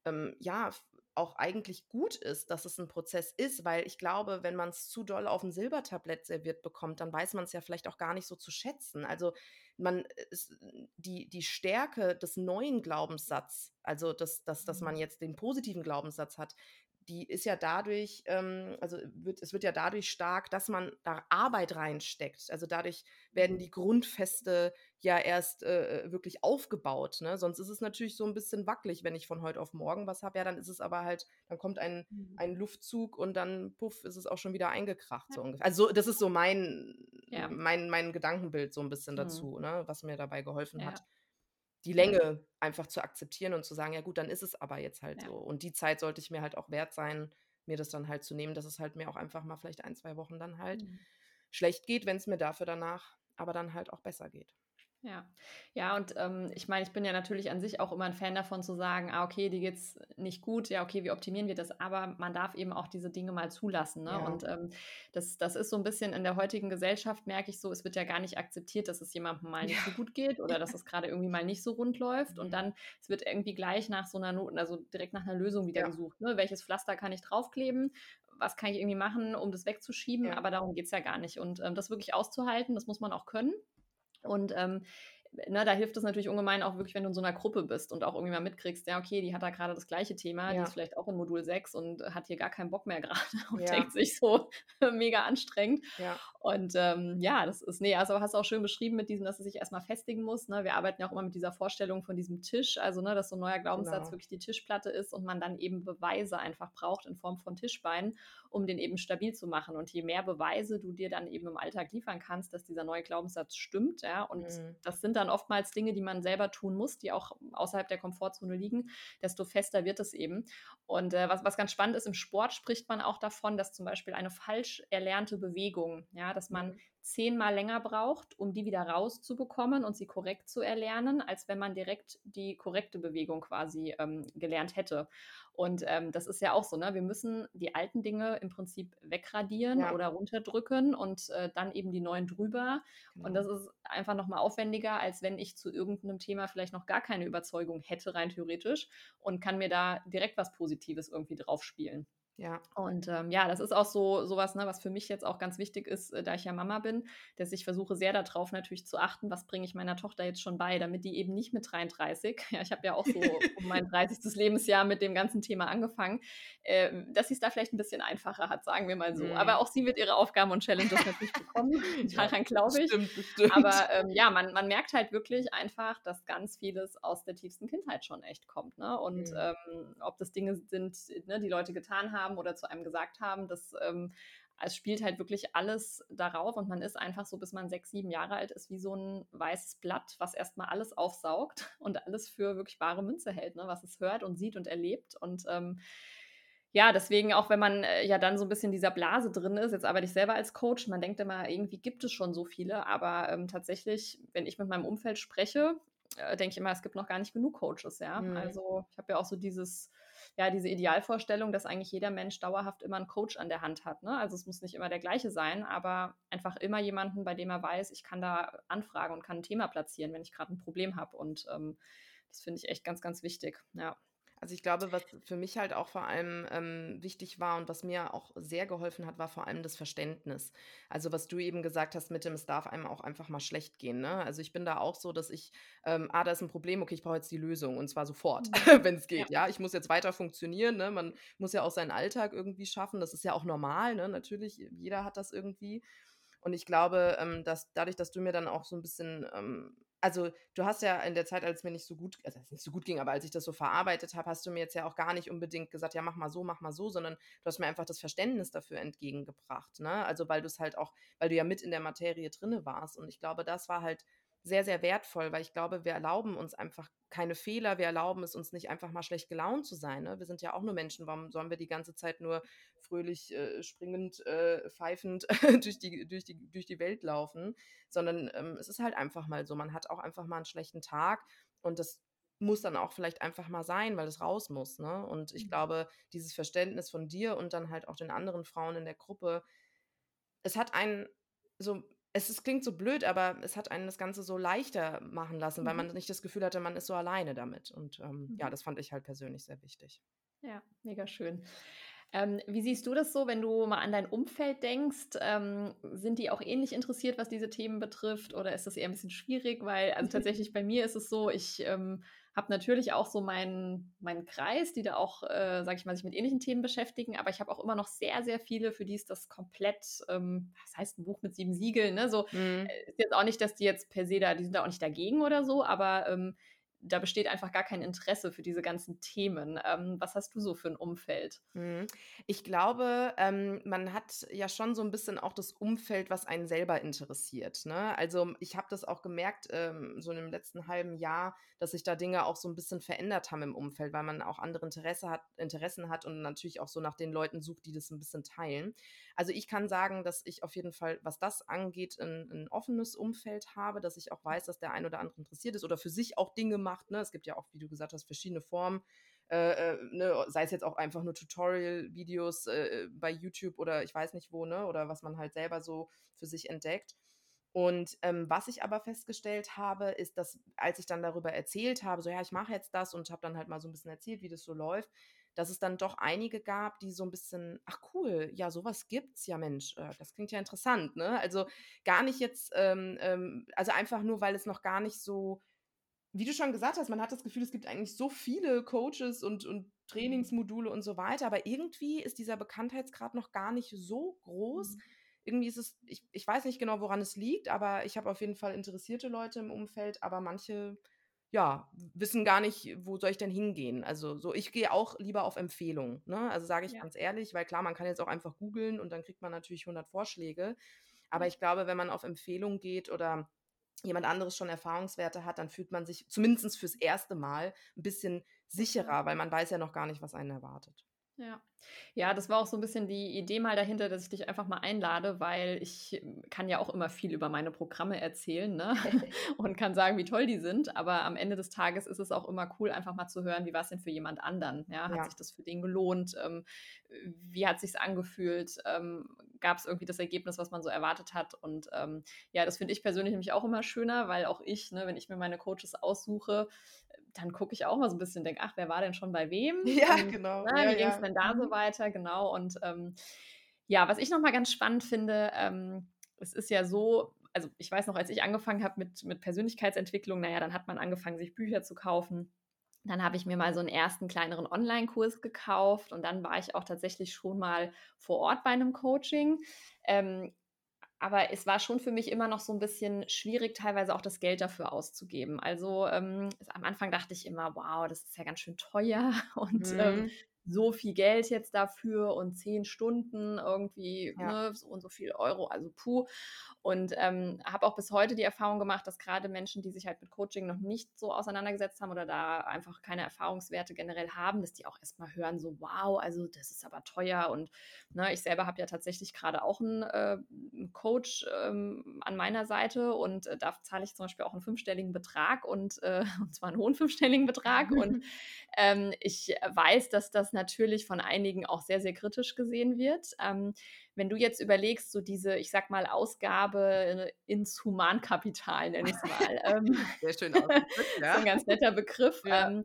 ähm, ja, auch eigentlich gut ist, dass es ein Prozess ist, weil ich glaube, wenn man es zu doll auf ein Silbertablett serviert bekommt, dann weiß man es ja vielleicht auch gar nicht so zu schätzen. Also man ist, die, die Stärke des neuen Glaubenssatzes, also dass, dass, dass man mhm. jetzt den positiven Glaubenssatz hat, die ist ja dadurch, ähm, also wird, es wird ja dadurch stark, dass man da Arbeit reinsteckt. Also dadurch werden mhm. die Grundfeste ja erst äh, wirklich aufgebaut. Ne? Sonst ist es natürlich so ein bisschen wackelig, wenn ich von heute auf morgen was habe. Ja, dann ist es aber halt, dann kommt ein, mhm. ein Luftzug und dann puff, ist es auch schon wieder eingekracht. Ja. So ungefähr. Also das ist so mein, ja. mein, mein Gedankenbild so ein bisschen mhm. dazu, mhm. ne? was mir dabei geholfen ja. hat die Länge einfach zu akzeptieren und zu sagen, ja gut, dann ist es aber jetzt halt ja. so. Und die Zeit sollte ich mir halt auch wert sein, mir das dann halt zu nehmen, dass es halt mir auch einfach mal vielleicht ein, zwei Wochen dann halt mhm. schlecht geht, wenn es mir dafür danach aber dann halt auch besser geht. Ja, ja, und ähm, ich meine, ich bin ja natürlich an sich auch immer ein Fan davon zu sagen, ah, okay, die geht's nicht gut, ja, okay, wie optimieren wir das? Aber man darf eben auch diese Dinge mal zulassen. Ne? Ja. Und ähm, das, das ist so ein bisschen in der heutigen Gesellschaft, merke ich so, es wird ja gar nicht akzeptiert, dass es jemandem mal nicht ja. so gut geht oder dass es gerade irgendwie mal nicht so rund läuft. Und dann, es wird irgendwie gleich nach so einer Noten, also direkt nach einer Lösung wieder ja. gesucht. Ne? Welches Pflaster kann ich draufkleben? was kann ich irgendwie machen, um das wegzuschieben, ja. aber darum geht es ja gar nicht. Und ähm, das wirklich auszuhalten, das muss man auch können. Und ähm, ne, da hilft es natürlich ungemein auch wirklich, wenn du in so einer Gruppe bist und auch irgendwie mal mitkriegst, ja, okay, die hat da gerade das gleiche Thema, ja. die ist vielleicht auch in Modul 6 und hat hier gar keinen Bock mehr gerade und ja. denkt sich so mega anstrengend. Ja. Und ähm, ja, das ist, nee, also hast du auch schön beschrieben mit diesem, dass es sich erstmal festigen muss. Ne? Wir arbeiten ja auch immer mit dieser Vorstellung von diesem Tisch, also ne, dass so ein neuer Glaubenssatz genau. wirklich die Tischplatte ist und man dann eben Beweise einfach braucht in Form von Tischbeinen, um den eben stabil zu machen. Und je mehr Beweise du dir dann eben im Alltag liefern kannst, dass dieser neue Glaubenssatz stimmt, ja, und mhm. das sind dann oftmals Dinge, die man selber tun muss, die auch außerhalb der Komfortzone liegen, desto fester wird es eben. Und äh, was, was ganz spannend ist, im Sport spricht man auch davon, dass zum Beispiel eine falsch erlernte Bewegung, ja, dass man mhm zehnmal länger braucht, um die wieder rauszubekommen und sie korrekt zu erlernen, als wenn man direkt die korrekte Bewegung quasi ähm, gelernt hätte. Und ähm, das ist ja auch so, ne? Wir müssen die alten Dinge im Prinzip wegradieren ja. oder runterdrücken und äh, dann eben die neuen drüber. Genau. Und das ist einfach nochmal aufwendiger, als wenn ich zu irgendeinem Thema vielleicht noch gar keine Überzeugung hätte, rein theoretisch, und kann mir da direkt was Positives irgendwie drauf spielen. Ja. Und ähm, ja, das ist auch so sowas, ne, was für mich jetzt auch ganz wichtig ist, äh, da ich ja Mama bin, dass ich versuche sehr darauf natürlich zu achten, was bringe ich meiner Tochter jetzt schon bei, damit die eben nicht mit 33, ja, ich habe ja auch so um mein 30. Lebensjahr mit dem ganzen Thema angefangen, äh, dass sie es da vielleicht ein bisschen einfacher hat, sagen wir mal so. Mhm. Aber auch sie wird ihre Aufgaben und Challenges natürlich bekommen, daran glaube ich. Bestimmt, bestimmt. Aber ähm, ja, man, man merkt halt wirklich einfach, dass ganz vieles aus der tiefsten Kindheit schon echt kommt. Ne? Und mhm. ähm, ob das Dinge sind, ne, die Leute getan haben, haben oder zu einem gesagt haben. Das ähm, es spielt halt wirklich alles darauf und man ist einfach so, bis man sechs, sieben Jahre alt ist, wie so ein weißes Blatt, was erstmal alles aufsaugt und alles für wirklich bare Münze hält, ne? was es hört und sieht und erlebt. Und ähm, ja, deswegen auch wenn man äh, ja dann so ein bisschen in dieser Blase drin ist, jetzt arbeite ich selber als Coach, man denkt immer, irgendwie gibt es schon so viele, aber ähm, tatsächlich, wenn ich mit meinem Umfeld spreche, äh, denke ich immer, es gibt noch gar nicht genug Coaches, ja. Mhm. Also ich habe ja auch so dieses, ja, diese Idealvorstellung, dass eigentlich jeder Mensch dauerhaft immer einen Coach an der Hand hat. Ne? Also es muss nicht immer der gleiche sein, aber einfach immer jemanden, bei dem er weiß, ich kann da anfragen und kann ein Thema platzieren, wenn ich gerade ein Problem habe. Und ähm, das finde ich echt ganz, ganz wichtig. Ja. Also ich glaube, was für mich halt auch vor allem ähm, wichtig war und was mir auch sehr geholfen hat, war vor allem das Verständnis. Also was du eben gesagt hast mit dem, es darf einem auch einfach mal schlecht gehen. Ne? Also ich bin da auch so, dass ich, ähm, ah, da ist ein Problem, okay, ich brauche jetzt die Lösung und zwar sofort, mhm. wenn es geht. Ja. ja. ich muss jetzt weiter funktionieren. Ne? Man muss ja auch seinen Alltag irgendwie schaffen. Das ist ja auch normal. Ne? Natürlich, jeder hat das irgendwie. Und ich glaube, ähm, dass dadurch, dass du mir dann auch so ein bisschen ähm, also du hast ja in der Zeit, als es mir nicht so gut, also nicht so gut ging, aber als ich das so verarbeitet habe, hast du mir jetzt ja auch gar nicht unbedingt gesagt, ja, mach mal so, mach mal so, sondern du hast mir einfach das Verständnis dafür entgegengebracht, ne? Also weil du es halt auch, weil du ja mit in der Materie drinne warst. Und ich glaube, das war halt sehr, sehr wertvoll, weil ich glaube, wir erlauben uns einfach keine Fehler, wir erlauben es uns nicht einfach mal schlecht gelaunt zu sein. Ne? Wir sind ja auch nur Menschen, warum sollen wir die ganze Zeit nur fröhlich, äh, springend, äh, pfeifend durch, die, durch, die, durch die Welt laufen, sondern ähm, es ist halt einfach mal so, man hat auch einfach mal einen schlechten Tag und das muss dann auch vielleicht einfach mal sein, weil es raus muss. Ne? Und ich mhm. glaube, dieses Verständnis von dir und dann halt auch den anderen Frauen in der Gruppe, es hat einen so es, es klingt so blöd, aber es hat einen das Ganze so leichter machen lassen, mhm. weil man nicht das Gefühl hatte, man ist so alleine damit. Und ähm, mhm. ja, das fand ich halt persönlich sehr wichtig. Ja, mega schön. Ähm, wie siehst du das so, wenn du mal an dein Umfeld denkst? Ähm, sind die auch ähnlich interessiert, was diese Themen betrifft? Oder ist das eher ein bisschen schwierig? Weil, also tatsächlich bei mir ist es so, ich ähm, habe natürlich auch so meinen, meinen Kreis, die da auch, äh, sage ich mal, sich mit ähnlichen Themen beschäftigen, aber ich habe auch immer noch sehr, sehr viele, für die ist das komplett, ähm, was heißt ein Buch mit sieben Siegeln, ne? So, mhm. äh, ist jetzt auch nicht, dass die jetzt per se da, die sind da auch nicht dagegen oder so, aber ähm, da besteht einfach gar kein Interesse für diese ganzen Themen. Ähm, was hast du so für ein Umfeld? Mhm. Ich glaube, ähm, man hat ja schon so ein bisschen auch das Umfeld, was einen selber interessiert. Ne? Also ich habe das auch gemerkt, ähm, so im letzten halben Jahr, dass sich da Dinge auch so ein bisschen verändert haben im Umfeld, weil man auch andere Interesse hat, Interessen hat und natürlich auch so nach den Leuten sucht, die das ein bisschen teilen. Also ich kann sagen, dass ich auf jeden Fall, was das angeht, ein, ein offenes Umfeld habe, dass ich auch weiß, dass der ein oder andere interessiert ist oder für sich auch Dinge macht. Ne? Es gibt ja auch, wie du gesagt hast, verschiedene Formen. Äh, äh, ne, sei es jetzt auch einfach nur Tutorial-Videos äh, bei YouTube oder ich weiß nicht wo, ne, oder was man halt selber so für sich entdeckt. Und ähm, was ich aber festgestellt habe, ist, dass als ich dann darüber erzählt habe, so ja, ich mache jetzt das und habe dann halt mal so ein bisschen erzählt, wie das so läuft, dass es dann doch einige gab, die so ein bisschen, ach cool, ja, sowas gibt's, ja Mensch, äh, das klingt ja interessant, ne? Also gar nicht jetzt, ähm, ähm, also einfach nur, weil es noch gar nicht so wie du schon gesagt hast, man hat das Gefühl, es gibt eigentlich so viele Coaches und, und mhm. Trainingsmodule und so weiter, aber irgendwie ist dieser Bekanntheitsgrad noch gar nicht so groß. Mhm. Irgendwie ist es, ich, ich weiß nicht genau, woran es liegt, aber ich habe auf jeden Fall interessierte Leute im Umfeld, aber manche, ja, wissen gar nicht, wo soll ich denn hingehen. Also so, ich gehe auch lieber auf Empfehlung, ne? Also sage ich ja. ganz ehrlich, weil klar, man kann jetzt auch einfach googeln und dann kriegt man natürlich 100 Vorschläge. Aber ich glaube, wenn man auf Empfehlung geht oder jemand anderes schon Erfahrungswerte hat, dann fühlt man sich zumindest fürs erste Mal ein bisschen sicherer, weil man weiß ja noch gar nicht, was einen erwartet. Ja. Ja, das war auch so ein bisschen die Idee mal dahinter, dass ich dich einfach mal einlade, weil ich ähm, kann ja auch immer viel über meine Programme erzählen ne? und kann sagen, wie toll die sind. Aber am Ende des Tages ist es auch immer cool, einfach mal zu hören, wie war es denn für jemand anderen? Ja? Hat ja. sich das für den gelohnt? Ähm, wie hat sich angefühlt? Ähm, Gab es irgendwie das Ergebnis, was man so erwartet hat? Und ähm, ja, das finde ich persönlich nämlich auch immer schöner, weil auch ich, ne, wenn ich mir meine Coaches aussuche, dann gucke ich auch mal so ein bisschen, denke, ach, wer war denn schon bei wem? Ja, und, genau. Na, ja, wie ging es ja. denn da so mhm. weiter? Genau. Und ähm, ja, was ich nochmal ganz spannend finde, ähm, es ist ja so, also ich weiß noch, als ich angefangen habe mit, mit Persönlichkeitsentwicklung, naja, dann hat man angefangen, sich Bücher zu kaufen. Dann habe ich mir mal so einen ersten kleineren Online-Kurs gekauft und dann war ich auch tatsächlich schon mal vor Ort bei einem Coaching. Ähm, aber es war schon für mich immer noch so ein bisschen schwierig, teilweise auch das Geld dafür auszugeben. Also ähm, am Anfang dachte ich immer, wow, das ist ja ganz schön teuer und ähm, mhm. ähm, so viel Geld jetzt dafür und zehn Stunden irgendwie ja. ne, so und so viel Euro, also puh. Und ähm, habe auch bis heute die Erfahrung gemacht, dass gerade Menschen, die sich halt mit Coaching noch nicht so auseinandergesetzt haben oder da einfach keine Erfahrungswerte generell haben, dass die auch erstmal hören, so wow, also das ist aber teuer. Und ne, ich selber habe ja tatsächlich gerade auch einen, äh, einen Coach ähm, an meiner Seite und äh, da zahle ich zum Beispiel auch einen fünfstelligen Betrag und, äh, und zwar einen hohen fünfstelligen Betrag. und ähm, ich weiß, dass das natürlich von einigen auch sehr, sehr kritisch gesehen wird. Ähm, wenn du jetzt überlegst, so diese, ich sag mal, Ausgabe ins Humankapital, nenne ich es mal. Ähm, Sehr schön ausgedrückt, ja. so ein ganz netter Begriff. Ja. Ähm,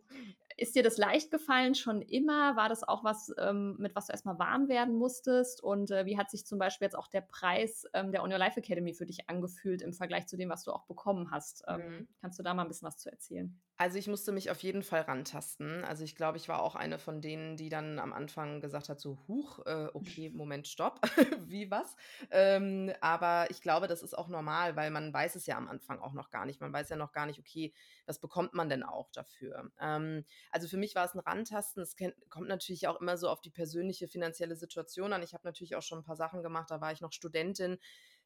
ist dir das leicht gefallen schon immer? War das auch was, ähm, mit was du erstmal warm werden musstest? Und äh, wie hat sich zum Beispiel jetzt auch der Preis ähm, der On Your Life Academy für dich angefühlt im Vergleich zu dem, was du auch bekommen hast? Ähm, mhm. Kannst du da mal ein bisschen was zu erzählen? Also ich musste mich auf jeden Fall rantasten. Also ich glaube, ich war auch eine von denen, die dann am Anfang gesagt hat, so, huch, äh, okay, Moment, stopp, wie was? Ähm, aber ich glaube, das ist auch normal, weil man weiß es ja am Anfang auch noch gar nicht. Man weiß ja noch gar nicht, okay, was bekommt man denn auch dafür? Ähm, also für mich war es ein Rantasten. Es kommt natürlich auch immer so auf die persönliche finanzielle Situation an. Ich habe natürlich auch schon ein paar Sachen gemacht, da war ich noch Studentin.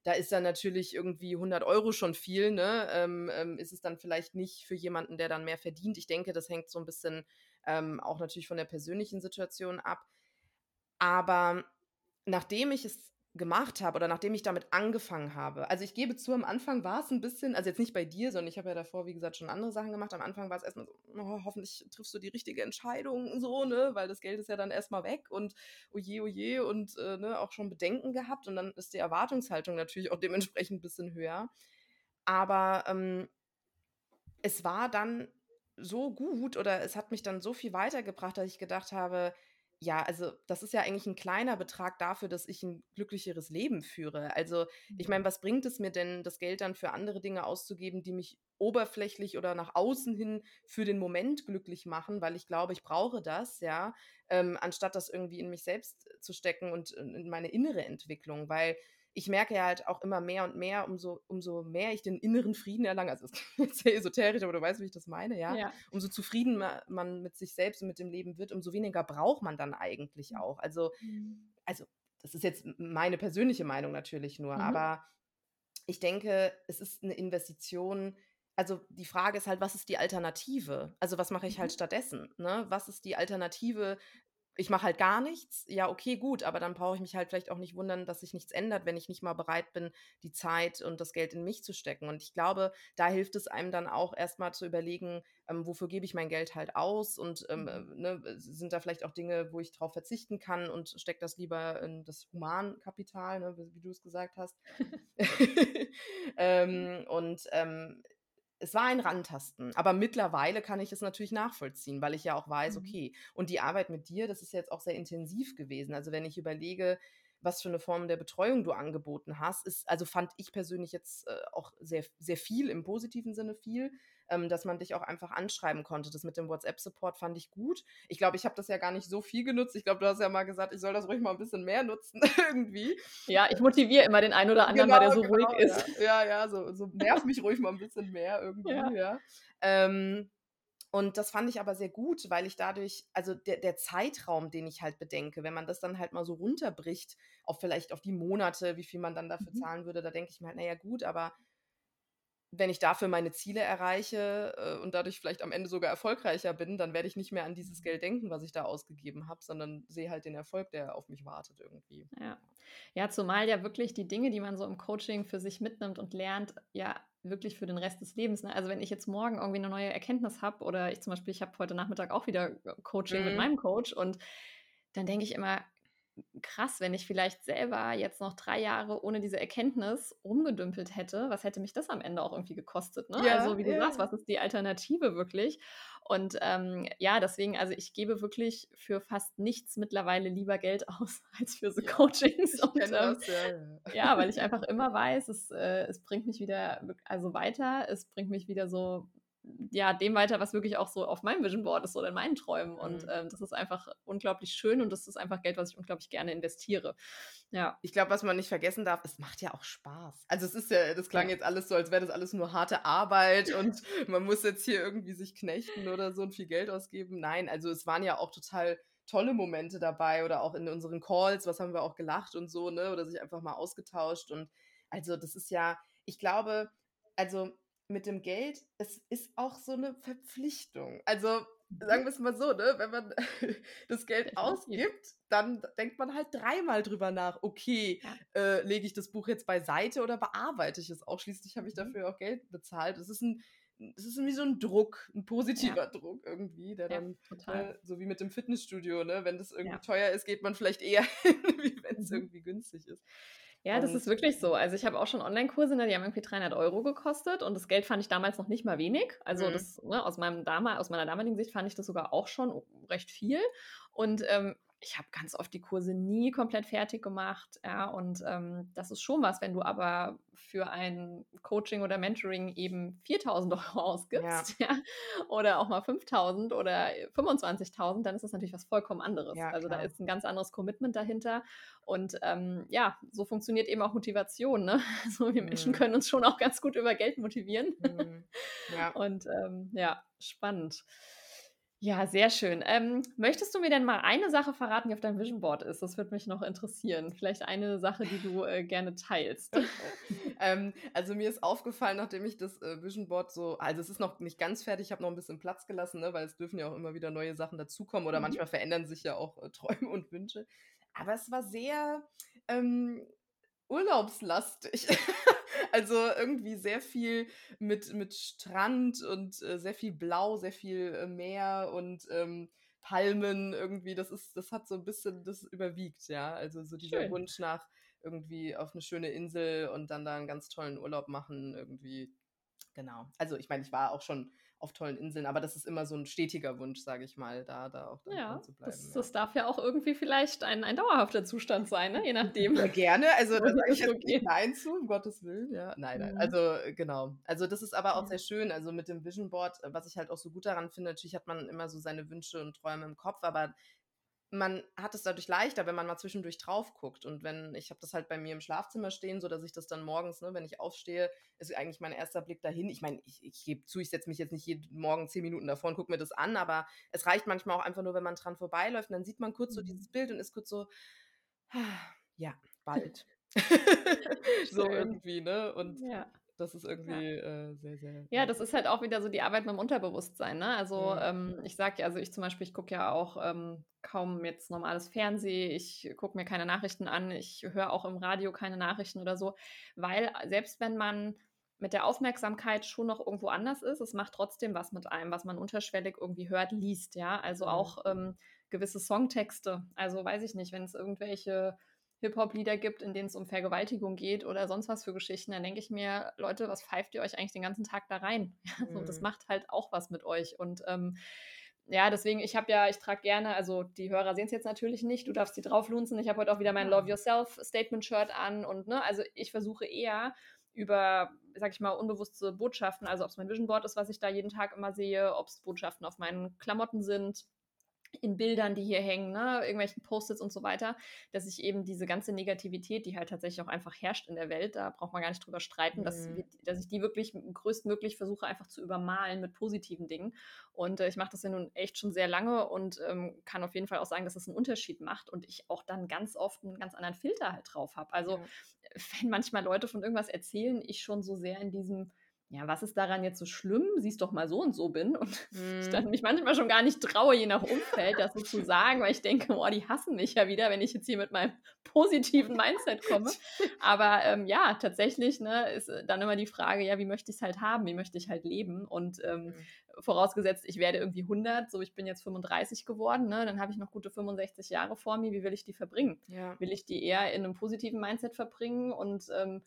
Da ist dann natürlich irgendwie 100 Euro schon viel, ne? Ähm, ähm, ist es dann vielleicht nicht für jemanden, der dann mehr verdient. Ich denke, das hängt so ein bisschen ähm, auch natürlich von der persönlichen Situation ab. Aber nachdem ich es gemacht habe oder nachdem ich damit angefangen habe. Also ich gebe zu, am Anfang war es ein bisschen, also jetzt nicht bei dir, sondern ich habe ja davor, wie gesagt, schon andere Sachen gemacht. Am Anfang war es erstmal so, oh, hoffentlich triffst du die richtige Entscheidung, so, ne, weil das Geld ist ja dann erstmal weg und oje, oje und äh, ne, auch schon Bedenken gehabt und dann ist die Erwartungshaltung natürlich auch dementsprechend ein bisschen höher. Aber ähm, es war dann so gut oder es hat mich dann so viel weitergebracht, dass ich gedacht habe, ja, also das ist ja eigentlich ein kleiner Betrag dafür, dass ich ein glücklicheres Leben führe. Also ich meine, was bringt es mir denn, das Geld dann für andere Dinge auszugeben, die mich oberflächlich oder nach außen hin für den Moment glücklich machen, weil ich glaube, ich brauche das, ja, ähm, anstatt das irgendwie in mich selbst zu stecken und in meine innere Entwicklung, weil ich merke ja halt auch immer mehr und mehr, umso, umso mehr ich den inneren Frieden erlange, also es ist sehr esoterisch, aber du weißt, wie ich das meine, ja? ja. Umso zufrieden man mit sich selbst und mit dem Leben wird, umso weniger braucht man dann eigentlich mhm. auch. Also, mhm. also das ist jetzt meine persönliche Meinung natürlich nur, mhm. aber ich denke, es ist eine Investition. Also die Frage ist halt, was ist die Alternative? Also was mache ich halt mhm. stattdessen? Ne? Was ist die Alternative ich mache halt gar nichts, ja, okay, gut, aber dann brauche ich mich halt vielleicht auch nicht wundern, dass sich nichts ändert, wenn ich nicht mal bereit bin, die Zeit und das Geld in mich zu stecken. Und ich glaube, da hilft es einem dann auch erstmal zu überlegen, ähm, wofür gebe ich mein Geld halt aus und ähm, mhm. äh, ne, sind da vielleicht auch Dinge, wo ich drauf verzichten kann und stecke das lieber in das Humankapital, ne, wie, wie du es gesagt hast. ähm, und ähm, es war ein Rantasten, aber mittlerweile kann ich es natürlich nachvollziehen, weil ich ja auch weiß, mhm. okay, und die Arbeit mit dir, das ist jetzt auch sehr intensiv gewesen. Also wenn ich überlege, was für eine Form der Betreuung du angeboten hast, ist, also fand ich persönlich jetzt äh, auch sehr, sehr viel, im positiven Sinne viel ähm, dass man dich auch einfach anschreiben konnte. Das mit dem WhatsApp-Support fand ich gut. Ich glaube, ich habe das ja gar nicht so viel genutzt. Ich glaube, du hast ja mal gesagt, ich soll das ruhig mal ein bisschen mehr nutzen irgendwie. Ja, ich motiviere immer den einen oder anderen, genau, weil der so genau, ruhig ist. Ja, ja, ja so, so nerv mich ruhig mal ein bisschen mehr irgendwie, ja. ja. Ähm, und das fand ich aber sehr gut, weil ich dadurch, also der, der Zeitraum, den ich halt bedenke, wenn man das dann halt mal so runterbricht, auf vielleicht auf die Monate, wie viel man dann dafür mhm. zahlen würde, da denke ich mir halt, naja, gut, aber wenn ich dafür meine Ziele erreiche äh, und dadurch vielleicht am Ende sogar erfolgreicher bin, dann werde ich nicht mehr an dieses mhm. Geld denken, was ich da ausgegeben habe, sondern sehe halt den Erfolg, der auf mich wartet irgendwie. Ja. ja, zumal ja wirklich die Dinge, die man so im Coaching für sich mitnimmt und lernt, ja wirklich für den Rest des Lebens. Ne? Also wenn ich jetzt morgen irgendwie eine neue Erkenntnis habe oder ich zum Beispiel, ich habe heute Nachmittag auch wieder Coaching mhm. mit meinem Coach und dann denke ich immer, krass, wenn ich vielleicht selber jetzt noch drei Jahre ohne diese Erkenntnis rumgedümpelt hätte, was hätte mich das am Ende auch irgendwie gekostet? Ne? Ja, also wie du ja. sagst, was ist die Alternative wirklich? Und ähm, ja, deswegen, also ich gebe wirklich für fast nichts mittlerweile lieber Geld aus als für so ja, Coachings. Und, ähm, das, ja, weil ich einfach immer weiß, es, äh, es bringt mich wieder also weiter, es bringt mich wieder so ja, dem weiter, was wirklich auch so auf meinem Vision Board ist oder in meinen Träumen. Mhm. Und ähm, das ist einfach unglaublich schön und das ist einfach Geld, was ich unglaublich gerne investiere. Ja. Ich glaube, was man nicht vergessen darf, es macht ja auch Spaß. Also es ist ja, das klang ja. jetzt alles so, als wäre das alles nur harte Arbeit und man muss jetzt hier irgendwie sich knechten oder so und viel Geld ausgeben. Nein, also es waren ja auch total tolle Momente dabei oder auch in unseren Calls, was haben wir auch gelacht und so, ne? Oder sich einfach mal ausgetauscht. Und also das ist ja, ich glaube, also mit dem Geld, es ist auch so eine Verpflichtung. Also sagen wir es mal so, ne? wenn man das Geld ausgibt, dann denkt man halt dreimal drüber nach, okay, ja. äh, lege ich das Buch jetzt beiseite oder bearbeite ich es auch? Schließlich habe ich mhm. dafür auch Geld bezahlt. Es ist ein es ist irgendwie so ein Druck, ein positiver ja. Druck irgendwie, der dann, äh, so wie mit dem Fitnessstudio, ne? wenn das irgendwie ja. teuer ist, geht man vielleicht eher hin, wie wenn es mhm. irgendwie günstig ist. Ja, das ist wirklich so. Also ich habe auch schon Online-Kurse, ne, die haben irgendwie 300 Euro gekostet und das Geld fand ich damals noch nicht mal wenig. Also mhm. das, ne, aus, meinem aus meiner damaligen Sicht fand ich das sogar auch schon recht viel. Und ähm, ich habe ganz oft die Kurse nie komplett fertig gemacht. Ja, und ähm, das ist schon was, wenn du aber für ein Coaching oder Mentoring eben 4000 Euro ausgibst, ja. ja oder auch mal 5000 oder 25.000, dann ist das natürlich was vollkommen anderes. Ja, also da ist ein ganz anderes Commitment dahinter. Und ähm, ja, so funktioniert eben auch Motivation. Ne? So wir Menschen mhm. können uns schon auch ganz gut über Geld motivieren. Mhm. Ja. Und ähm, ja, spannend. Ja, sehr schön. Ähm, möchtest du mir denn mal eine Sache verraten, die auf deinem Vision Board ist? Das würde mich noch interessieren. Vielleicht eine Sache, die du äh, gerne teilst. ähm, also mir ist aufgefallen, nachdem ich das äh, Vision Board so, also es ist noch nicht ganz fertig, ich habe noch ein bisschen Platz gelassen, ne, weil es dürfen ja auch immer wieder neue Sachen dazukommen oder mhm. manchmal verändern sich ja auch äh, Träume und Wünsche. Aber es war sehr ähm, urlaubslastig. also irgendwie sehr viel mit, mit Strand und äh, sehr viel Blau, sehr viel äh, Meer und ähm, Palmen irgendwie. Das ist, das hat so ein bisschen, das überwiegt, ja. Also so dieser Schön. Wunsch nach irgendwie auf eine schöne Insel und dann da einen ganz tollen Urlaub machen, irgendwie. Genau. Also ich meine, ich war auch schon auf tollen Inseln. Aber das ist immer so ein stetiger Wunsch, sage ich mal, da, da auch ja, zu bleiben. Das, ja. das darf ja auch irgendwie vielleicht ein, ein dauerhafter Zustand sein, ne? je nachdem. Ja, gerne. Also da sage ich jetzt okay. nicht Nein zu, um Gottes Willen. Ja, nein, nein. Mhm. Also äh, genau. Also das ist aber auch sehr schön. Also mit dem Vision Board, äh, was ich halt auch so gut daran finde, natürlich hat man immer so seine Wünsche und Träume im Kopf, aber man hat es dadurch leichter, wenn man mal zwischendurch drauf guckt. Und wenn, ich habe das halt bei mir im Schlafzimmer stehen, so dass ich das dann morgens, ne, wenn ich aufstehe, ist eigentlich mein erster Blick dahin. Ich meine, ich, ich gebe zu, ich setze mich jetzt nicht jeden Morgen zehn Minuten davor und gucke mir das an, aber es reicht manchmal auch einfach nur, wenn man dran vorbeiläuft und dann sieht man kurz so mhm. dieses Bild und ist kurz so, ja, bald. so irgendwie, ne? Und ja. Das ist irgendwie ja. äh, sehr, sehr. Ja, das ist halt auch wieder so die Arbeit mit dem Unterbewusstsein. Ne? Also, ja. ähm, ich sage ja, also ich zum Beispiel, ich gucke ja auch ähm, kaum jetzt normales Fernsehen, ich gucke mir keine Nachrichten an, ich höre auch im Radio keine Nachrichten oder so, weil selbst wenn man mit der Aufmerksamkeit schon noch irgendwo anders ist, es macht trotzdem was mit einem, was man unterschwellig irgendwie hört, liest, ja. Also mhm. auch ähm, gewisse Songtexte. Also weiß ich nicht, wenn es irgendwelche Hip-Hop-Lieder gibt, in denen es um Vergewaltigung geht oder sonst was für Geschichten, dann denke ich mir, Leute, was pfeift ihr euch eigentlich den ganzen Tag da rein? Mhm. so, das mhm. macht halt auch was mit euch. Und ähm, ja, deswegen, ich habe ja, ich trage gerne, also die Hörer sehen es jetzt natürlich nicht, du darfst sie drauflunzen. Ich habe heute auch wieder mein Love Yourself Statement-Shirt an und ne, also ich versuche eher über, sag ich mal, unbewusste Botschaften, also ob es mein Vision Board ist, was ich da jeden Tag immer sehe, ob es Botschaften auf meinen Klamotten sind, in Bildern, die hier hängen, ne, irgendwelchen Post-its und so weiter, dass ich eben diese ganze Negativität, die halt tatsächlich auch einfach herrscht in der Welt, da braucht man gar nicht drüber streiten, mhm. dass, dass ich die wirklich größtmöglich versuche einfach zu übermalen mit positiven Dingen. Und äh, ich mache das ja nun echt schon sehr lange und ähm, kann auf jeden Fall auch sagen, dass es das einen Unterschied macht und ich auch dann ganz oft einen ganz anderen Filter halt drauf habe. Also ja. wenn manchmal Leute von irgendwas erzählen, ich schon so sehr in diesem ja, was ist daran jetzt so schlimm? Siehst doch mal so und so bin. Und mm. ich dann mhm. mich manchmal schon gar nicht traue, je nach Umfeld, das so zu sagen, weil ich denke, boah, die hassen mich ja wieder, wenn ich jetzt hier mit meinem positiven Mindset komme. Aber ähm, ja, tatsächlich ne, ist äh, dann immer die Frage, ja, wie möchte ich es halt haben? Wie möchte ich halt leben? Und ähm, mm. vorausgesetzt, ich werde irgendwie 100, so ich bin jetzt 35 geworden, ne, dann habe ich noch gute 65 Jahre vor mir. Wie will ich die verbringen? Ja. Will ich die eher in einem positiven Mindset verbringen und ähm,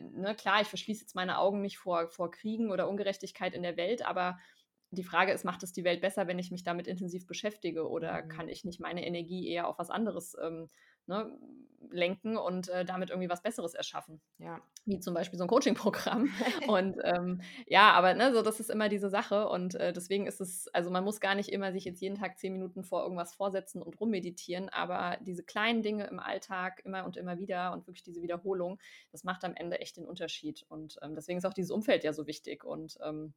ne, klar, ich verschließe jetzt meine Augen nicht vor, vor Kriegen oder Ungerechtigkeit in der Welt, aber die Frage ist, macht es die Welt besser, wenn ich mich damit intensiv beschäftige oder mhm. kann ich nicht meine Energie eher auf was anderes ähm, ne, lenken und äh, damit irgendwie was Besseres erschaffen. Ja. Wie zum Beispiel so ein Coaching-Programm. und ähm, ja, aber ne, so, das ist immer diese Sache. Und äh, deswegen ist es, also man muss gar nicht immer sich jetzt jeden Tag zehn Minuten vor irgendwas vorsetzen und rummeditieren, aber diese kleinen Dinge im Alltag immer und immer wieder und wirklich diese Wiederholung, das macht am Ende echt den Unterschied. Und ähm, deswegen ist auch dieses Umfeld ja so wichtig. Und ähm,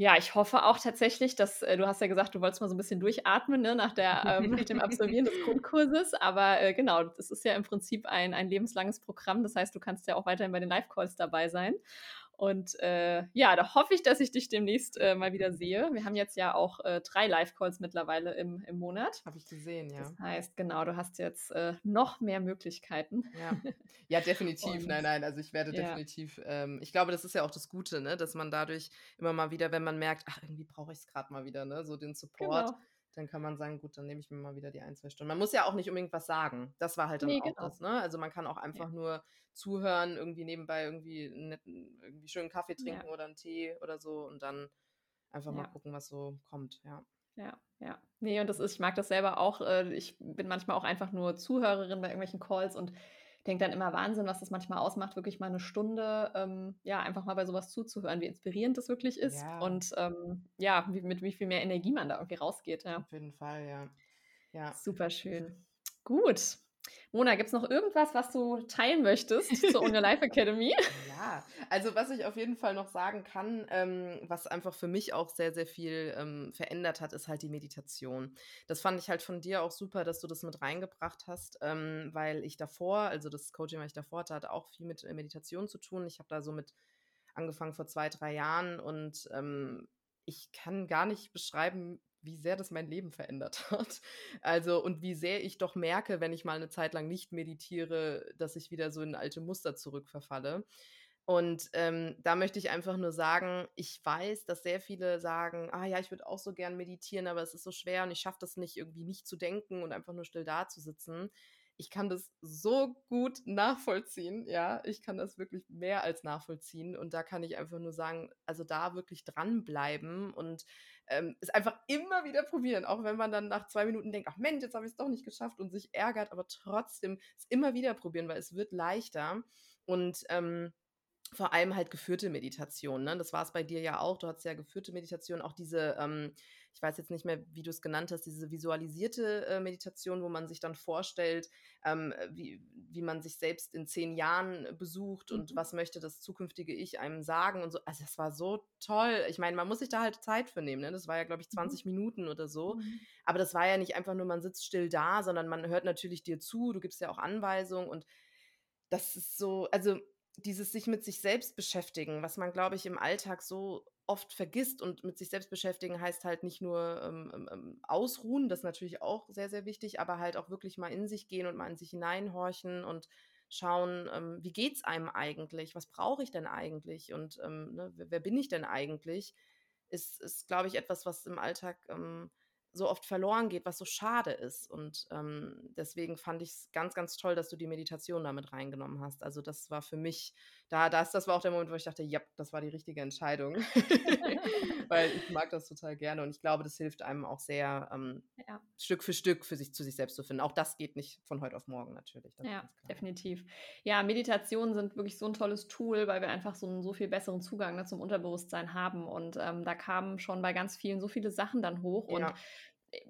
Ja, ich hoffe auch tatsächlich, dass äh, du hast ja gesagt, du wolltest mal so ein bisschen durchatmen ne, nach, der, ähm, nach dem Absolvieren des Grundkurses. Aber äh, genau, das ist ja im Prinzip ein, ein lebenslanges Programm. Das heißt, du kannst ja auch weiterhin bei den Live-Calls dabei sein. Und äh, ja, da hoffe ich, dass ich dich demnächst äh, mal wieder sehe. Wir haben jetzt ja auch äh, drei Live-Calls mittlerweile im, im Monat. Habe ich gesehen, ja. Das heißt, genau, du hast jetzt äh, noch mehr Möglichkeiten. Ja, ja definitiv. Und, nein, nein, also ich werde ja. definitiv, ähm, ich glaube, das ist ja auch das Gute, ne? dass man dadurch immer mal wieder, wenn man merkt, ach, irgendwie brauche ich es gerade mal wieder, ne? so den Support. Genau dann kann man sagen, gut, dann nehme ich mir mal wieder die ein, zwei Stunden. Man muss ja auch nicht unbedingt was sagen. Das war halt dann nee, auch genau. das, ne? Also man kann auch einfach ja. nur zuhören, irgendwie nebenbei irgendwie einen netten, irgendwie schönen Kaffee trinken ja. oder einen Tee oder so und dann einfach ja. mal gucken, was so kommt, ja. Ja, ja. Nee, und das ist, ich mag das selber auch. Äh, ich bin manchmal auch einfach nur Zuhörerin bei irgendwelchen Calls und denke dann immer Wahnsinn, was das manchmal ausmacht, wirklich mal eine Stunde, ähm, ja, einfach mal bei sowas zuzuhören, wie inspirierend das wirklich ist ja. und ähm, ja, wie, mit wie viel mehr Energie man da irgendwie rausgeht. Ja. Auf jeden Fall, ja. ja. Super schön. Gut. Mona, gibt es noch irgendwas, was du teilen möchtest zur Uni Life Academy? Ja, also was ich auf jeden Fall noch sagen kann, ähm, was einfach für mich auch sehr, sehr viel ähm, verändert hat, ist halt die Meditation. Das fand ich halt von dir auch super, dass du das mit reingebracht hast, ähm, weil ich davor, also das Coaching, was ich davor hatte, hat auch viel mit äh, Meditation zu tun. Ich habe da so mit angefangen vor zwei, drei Jahren und ähm, ich kann gar nicht beschreiben, wie sehr das mein Leben verändert hat. Also, und wie sehr ich doch merke, wenn ich mal eine Zeit lang nicht meditiere, dass ich wieder so in alte Muster zurückverfalle. Und ähm, da möchte ich einfach nur sagen, ich weiß, dass sehr viele sagen, ah ja, ich würde auch so gern meditieren, aber es ist so schwer und ich schaffe das nicht, irgendwie nicht zu denken und einfach nur still da zu sitzen ich kann das so gut nachvollziehen, ja, ich kann das wirklich mehr als nachvollziehen und da kann ich einfach nur sagen, also da wirklich dranbleiben und ähm, es einfach immer wieder probieren, auch wenn man dann nach zwei Minuten denkt, ach Mensch, jetzt habe ich es doch nicht geschafft und sich ärgert, aber trotzdem es immer wieder probieren, weil es wird leichter und ähm, vor allem halt geführte Meditation. Ne? Das war es bei dir ja auch. Du hattest ja geführte Meditation, auch diese ähm, ich weiß jetzt nicht mehr, wie du es genannt hast, diese visualisierte äh, Meditation, wo man sich dann vorstellt, ähm, wie, wie man sich selbst in zehn Jahren besucht mhm. und was möchte das zukünftige Ich einem sagen und so. Also das war so toll. Ich meine, man muss sich da halt Zeit für nehmen. Ne? Das war ja, glaube ich, 20 mhm. Minuten oder so. Mhm. Aber das war ja nicht einfach nur, man sitzt still da, sondern man hört natürlich dir zu, du gibst ja auch Anweisungen und das ist so, also dieses sich mit sich selbst beschäftigen, was man, glaube ich, im Alltag so oft vergisst und mit sich selbst beschäftigen heißt halt nicht nur ähm, ähm, ähm, ausruhen, das ist natürlich auch sehr, sehr wichtig, aber halt auch wirklich mal in sich gehen und mal in sich hineinhorchen und schauen, ähm, wie es einem eigentlich, was brauche ich denn eigentlich? Und ähm, ne, wer, bin ich denn eigentlich, ist, ist glaube ich, etwas, was im Alltag ähm, so oft verloren geht, was so schade ist. Und ähm, deswegen fand ich es ganz, ganz toll, dass du die Meditation damit reingenommen hast. Also das war für mich, da, das, das war auch der Moment, wo ich dachte, ja, das war die richtige Entscheidung. Weil ich mag das total gerne und ich glaube, das hilft einem auch sehr, ähm, ja. Stück für Stück für sich zu sich selbst zu finden. Auch das geht nicht von heute auf morgen natürlich. Ja, definitiv. Ja, Meditationen sind wirklich so ein tolles Tool, weil wir einfach so einen so viel besseren Zugang ne, zum Unterbewusstsein haben. Und ähm, da kamen schon bei ganz vielen so viele Sachen dann hoch. Ja. Und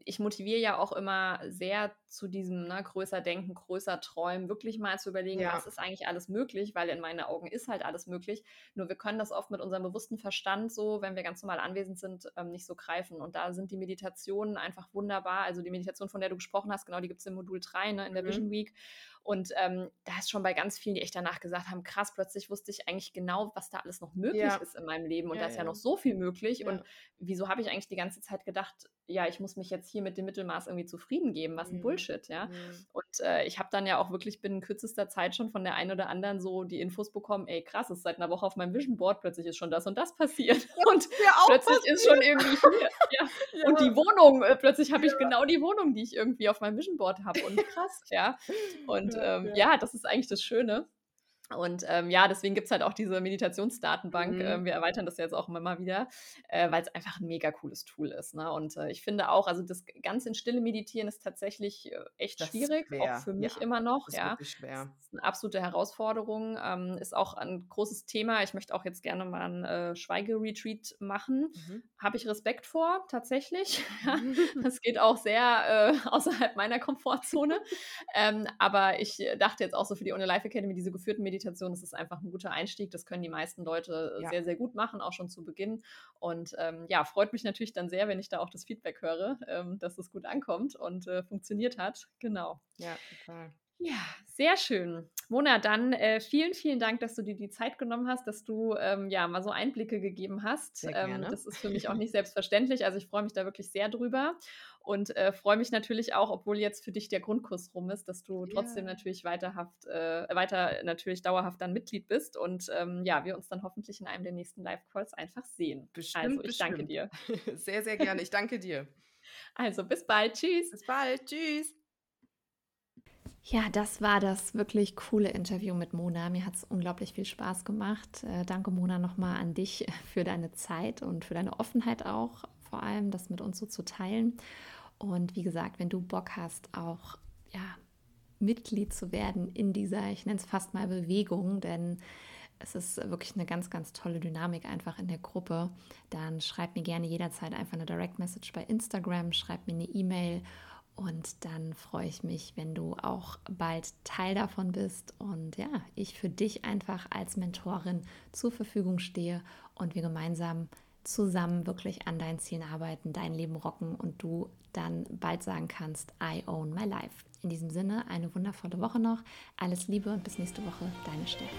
ich motiviere ja auch immer sehr zu diesem ne, größer denken, größer träumen, wirklich mal zu überlegen, ja. was ist eigentlich alles möglich, weil in meinen Augen ist halt alles möglich. Nur wir können das oft mit unserem bewussten Verstand so, wenn wir ganz normal anwesend sind, ähm, nicht so greifen. Und da sind die Meditationen einfach wunderbar. Also die Meditation, von der du gesprochen hast, genau, die gibt es im Modul 3 ne, in der mhm. Vision Week. Und ähm, da ist schon bei ganz vielen, die echt danach gesagt haben, krass, plötzlich wusste ich eigentlich genau, was da alles noch möglich ja. ist in meinem Leben. Und ja, da ist ja, ja, noch so viel möglich. Und wieso habe ich eigentlich die ganze Zeit gedacht, ja, ich muss mich jetzt hier mit dem Mittelmaß irgendwie zufrieden geben, was ein mhm. Bullshit, ja. Mhm. Und äh, ich habe dann ja auch wirklich binnen kürzester Zeit schon von der einen oder anderen so die Infos bekommen, ey, krass, ist seit einer Woche auf meinem Vision Board, plötzlich ist schon das und das passiert. Und plötzlich passiert. ist schon irgendwie hier, ja. Und die Wohnung, äh, plötzlich habe ich genau die Wohnung, die ich irgendwie auf meinem Vision Board habe. Und krass, ja. Und ähm, ja, das ist eigentlich das Schöne. Und ähm, ja, deswegen gibt es halt auch diese Meditationsdatenbank. Mhm. Äh, wir erweitern das jetzt auch immer mal wieder, äh, weil es einfach ein mega cooles Tool ist. Ne? Und äh, ich finde auch, also das ganz in Stille meditieren ist tatsächlich äh, echt das schwierig, auch für mich ja, immer noch. Das ja, ist schwer. Das ist eine absolute Herausforderung. Ähm, ist auch ein großes Thema. Ich möchte auch jetzt gerne mal ein äh, Schweigeretreat machen. Mhm. Habe ich Respekt vor, tatsächlich. das geht auch sehr äh, außerhalb meiner Komfortzone. ähm, aber ich dachte jetzt auch so für die Ohne Life Academy, diese geführten Meditationen, Meditation, das ist einfach ein guter Einstieg. Das können die meisten Leute äh, ja. sehr, sehr gut machen, auch schon zu Beginn. Und ähm, ja, freut mich natürlich dann sehr, wenn ich da auch das Feedback höre, ähm, dass es gut ankommt und äh, funktioniert hat. Genau. Ja, total. Ja, sehr schön. Mona, dann äh, vielen, vielen Dank, dass du dir die Zeit genommen hast, dass du ähm, ja mal so Einblicke gegeben hast. Sehr Ähm, das ist für mich auch nicht selbstverständlich. Also ich freue mich da wirklich sehr drüber und äh, freue mich natürlich auch, obwohl jetzt für dich der Grundkurs rum ist, dass du trotzdem ja. natürlich weiterhaft, äh, weiter natürlich dauerhaft dann Mitglied bist und ähm, ja, wir uns dann hoffentlich in einem der nächsten Live-Calls einfach sehen. Bestimmt, also ich bestimmt. danke dir. sehr, sehr gerne. Ich danke dir. Also bis bald. Tschüss. Bis bald. Tschüss. Ja, das war das wirklich coole Interview mit Mona. Mir hat es unglaublich viel Spaß gemacht. Äh, danke, Mona, nochmal an dich für deine Zeit und für deine Offenheit auch, vor allem das mit uns so zu teilen. Und wie gesagt, wenn du Bock hast, auch ja, Mitglied zu werden in dieser, ich nenne es fast mal Bewegung, denn es ist wirklich eine ganz, ganz tolle Dynamik einfach in der Gruppe, dann schreib mir gerne jederzeit einfach eine Direct Message bei Instagram, schreib mir eine E-Mail und dann freue ich mich, wenn du auch bald Teil davon bist und ja, ich für dich einfach als Mentorin zur Verfügung stehe und wir gemeinsam zusammen wirklich an deinen Zielen arbeiten, dein Leben rocken und du dann bald sagen kannst, I own my life. In diesem Sinne, eine wundervolle Woche noch. Alles Liebe und bis nächste Woche, deine Steffi.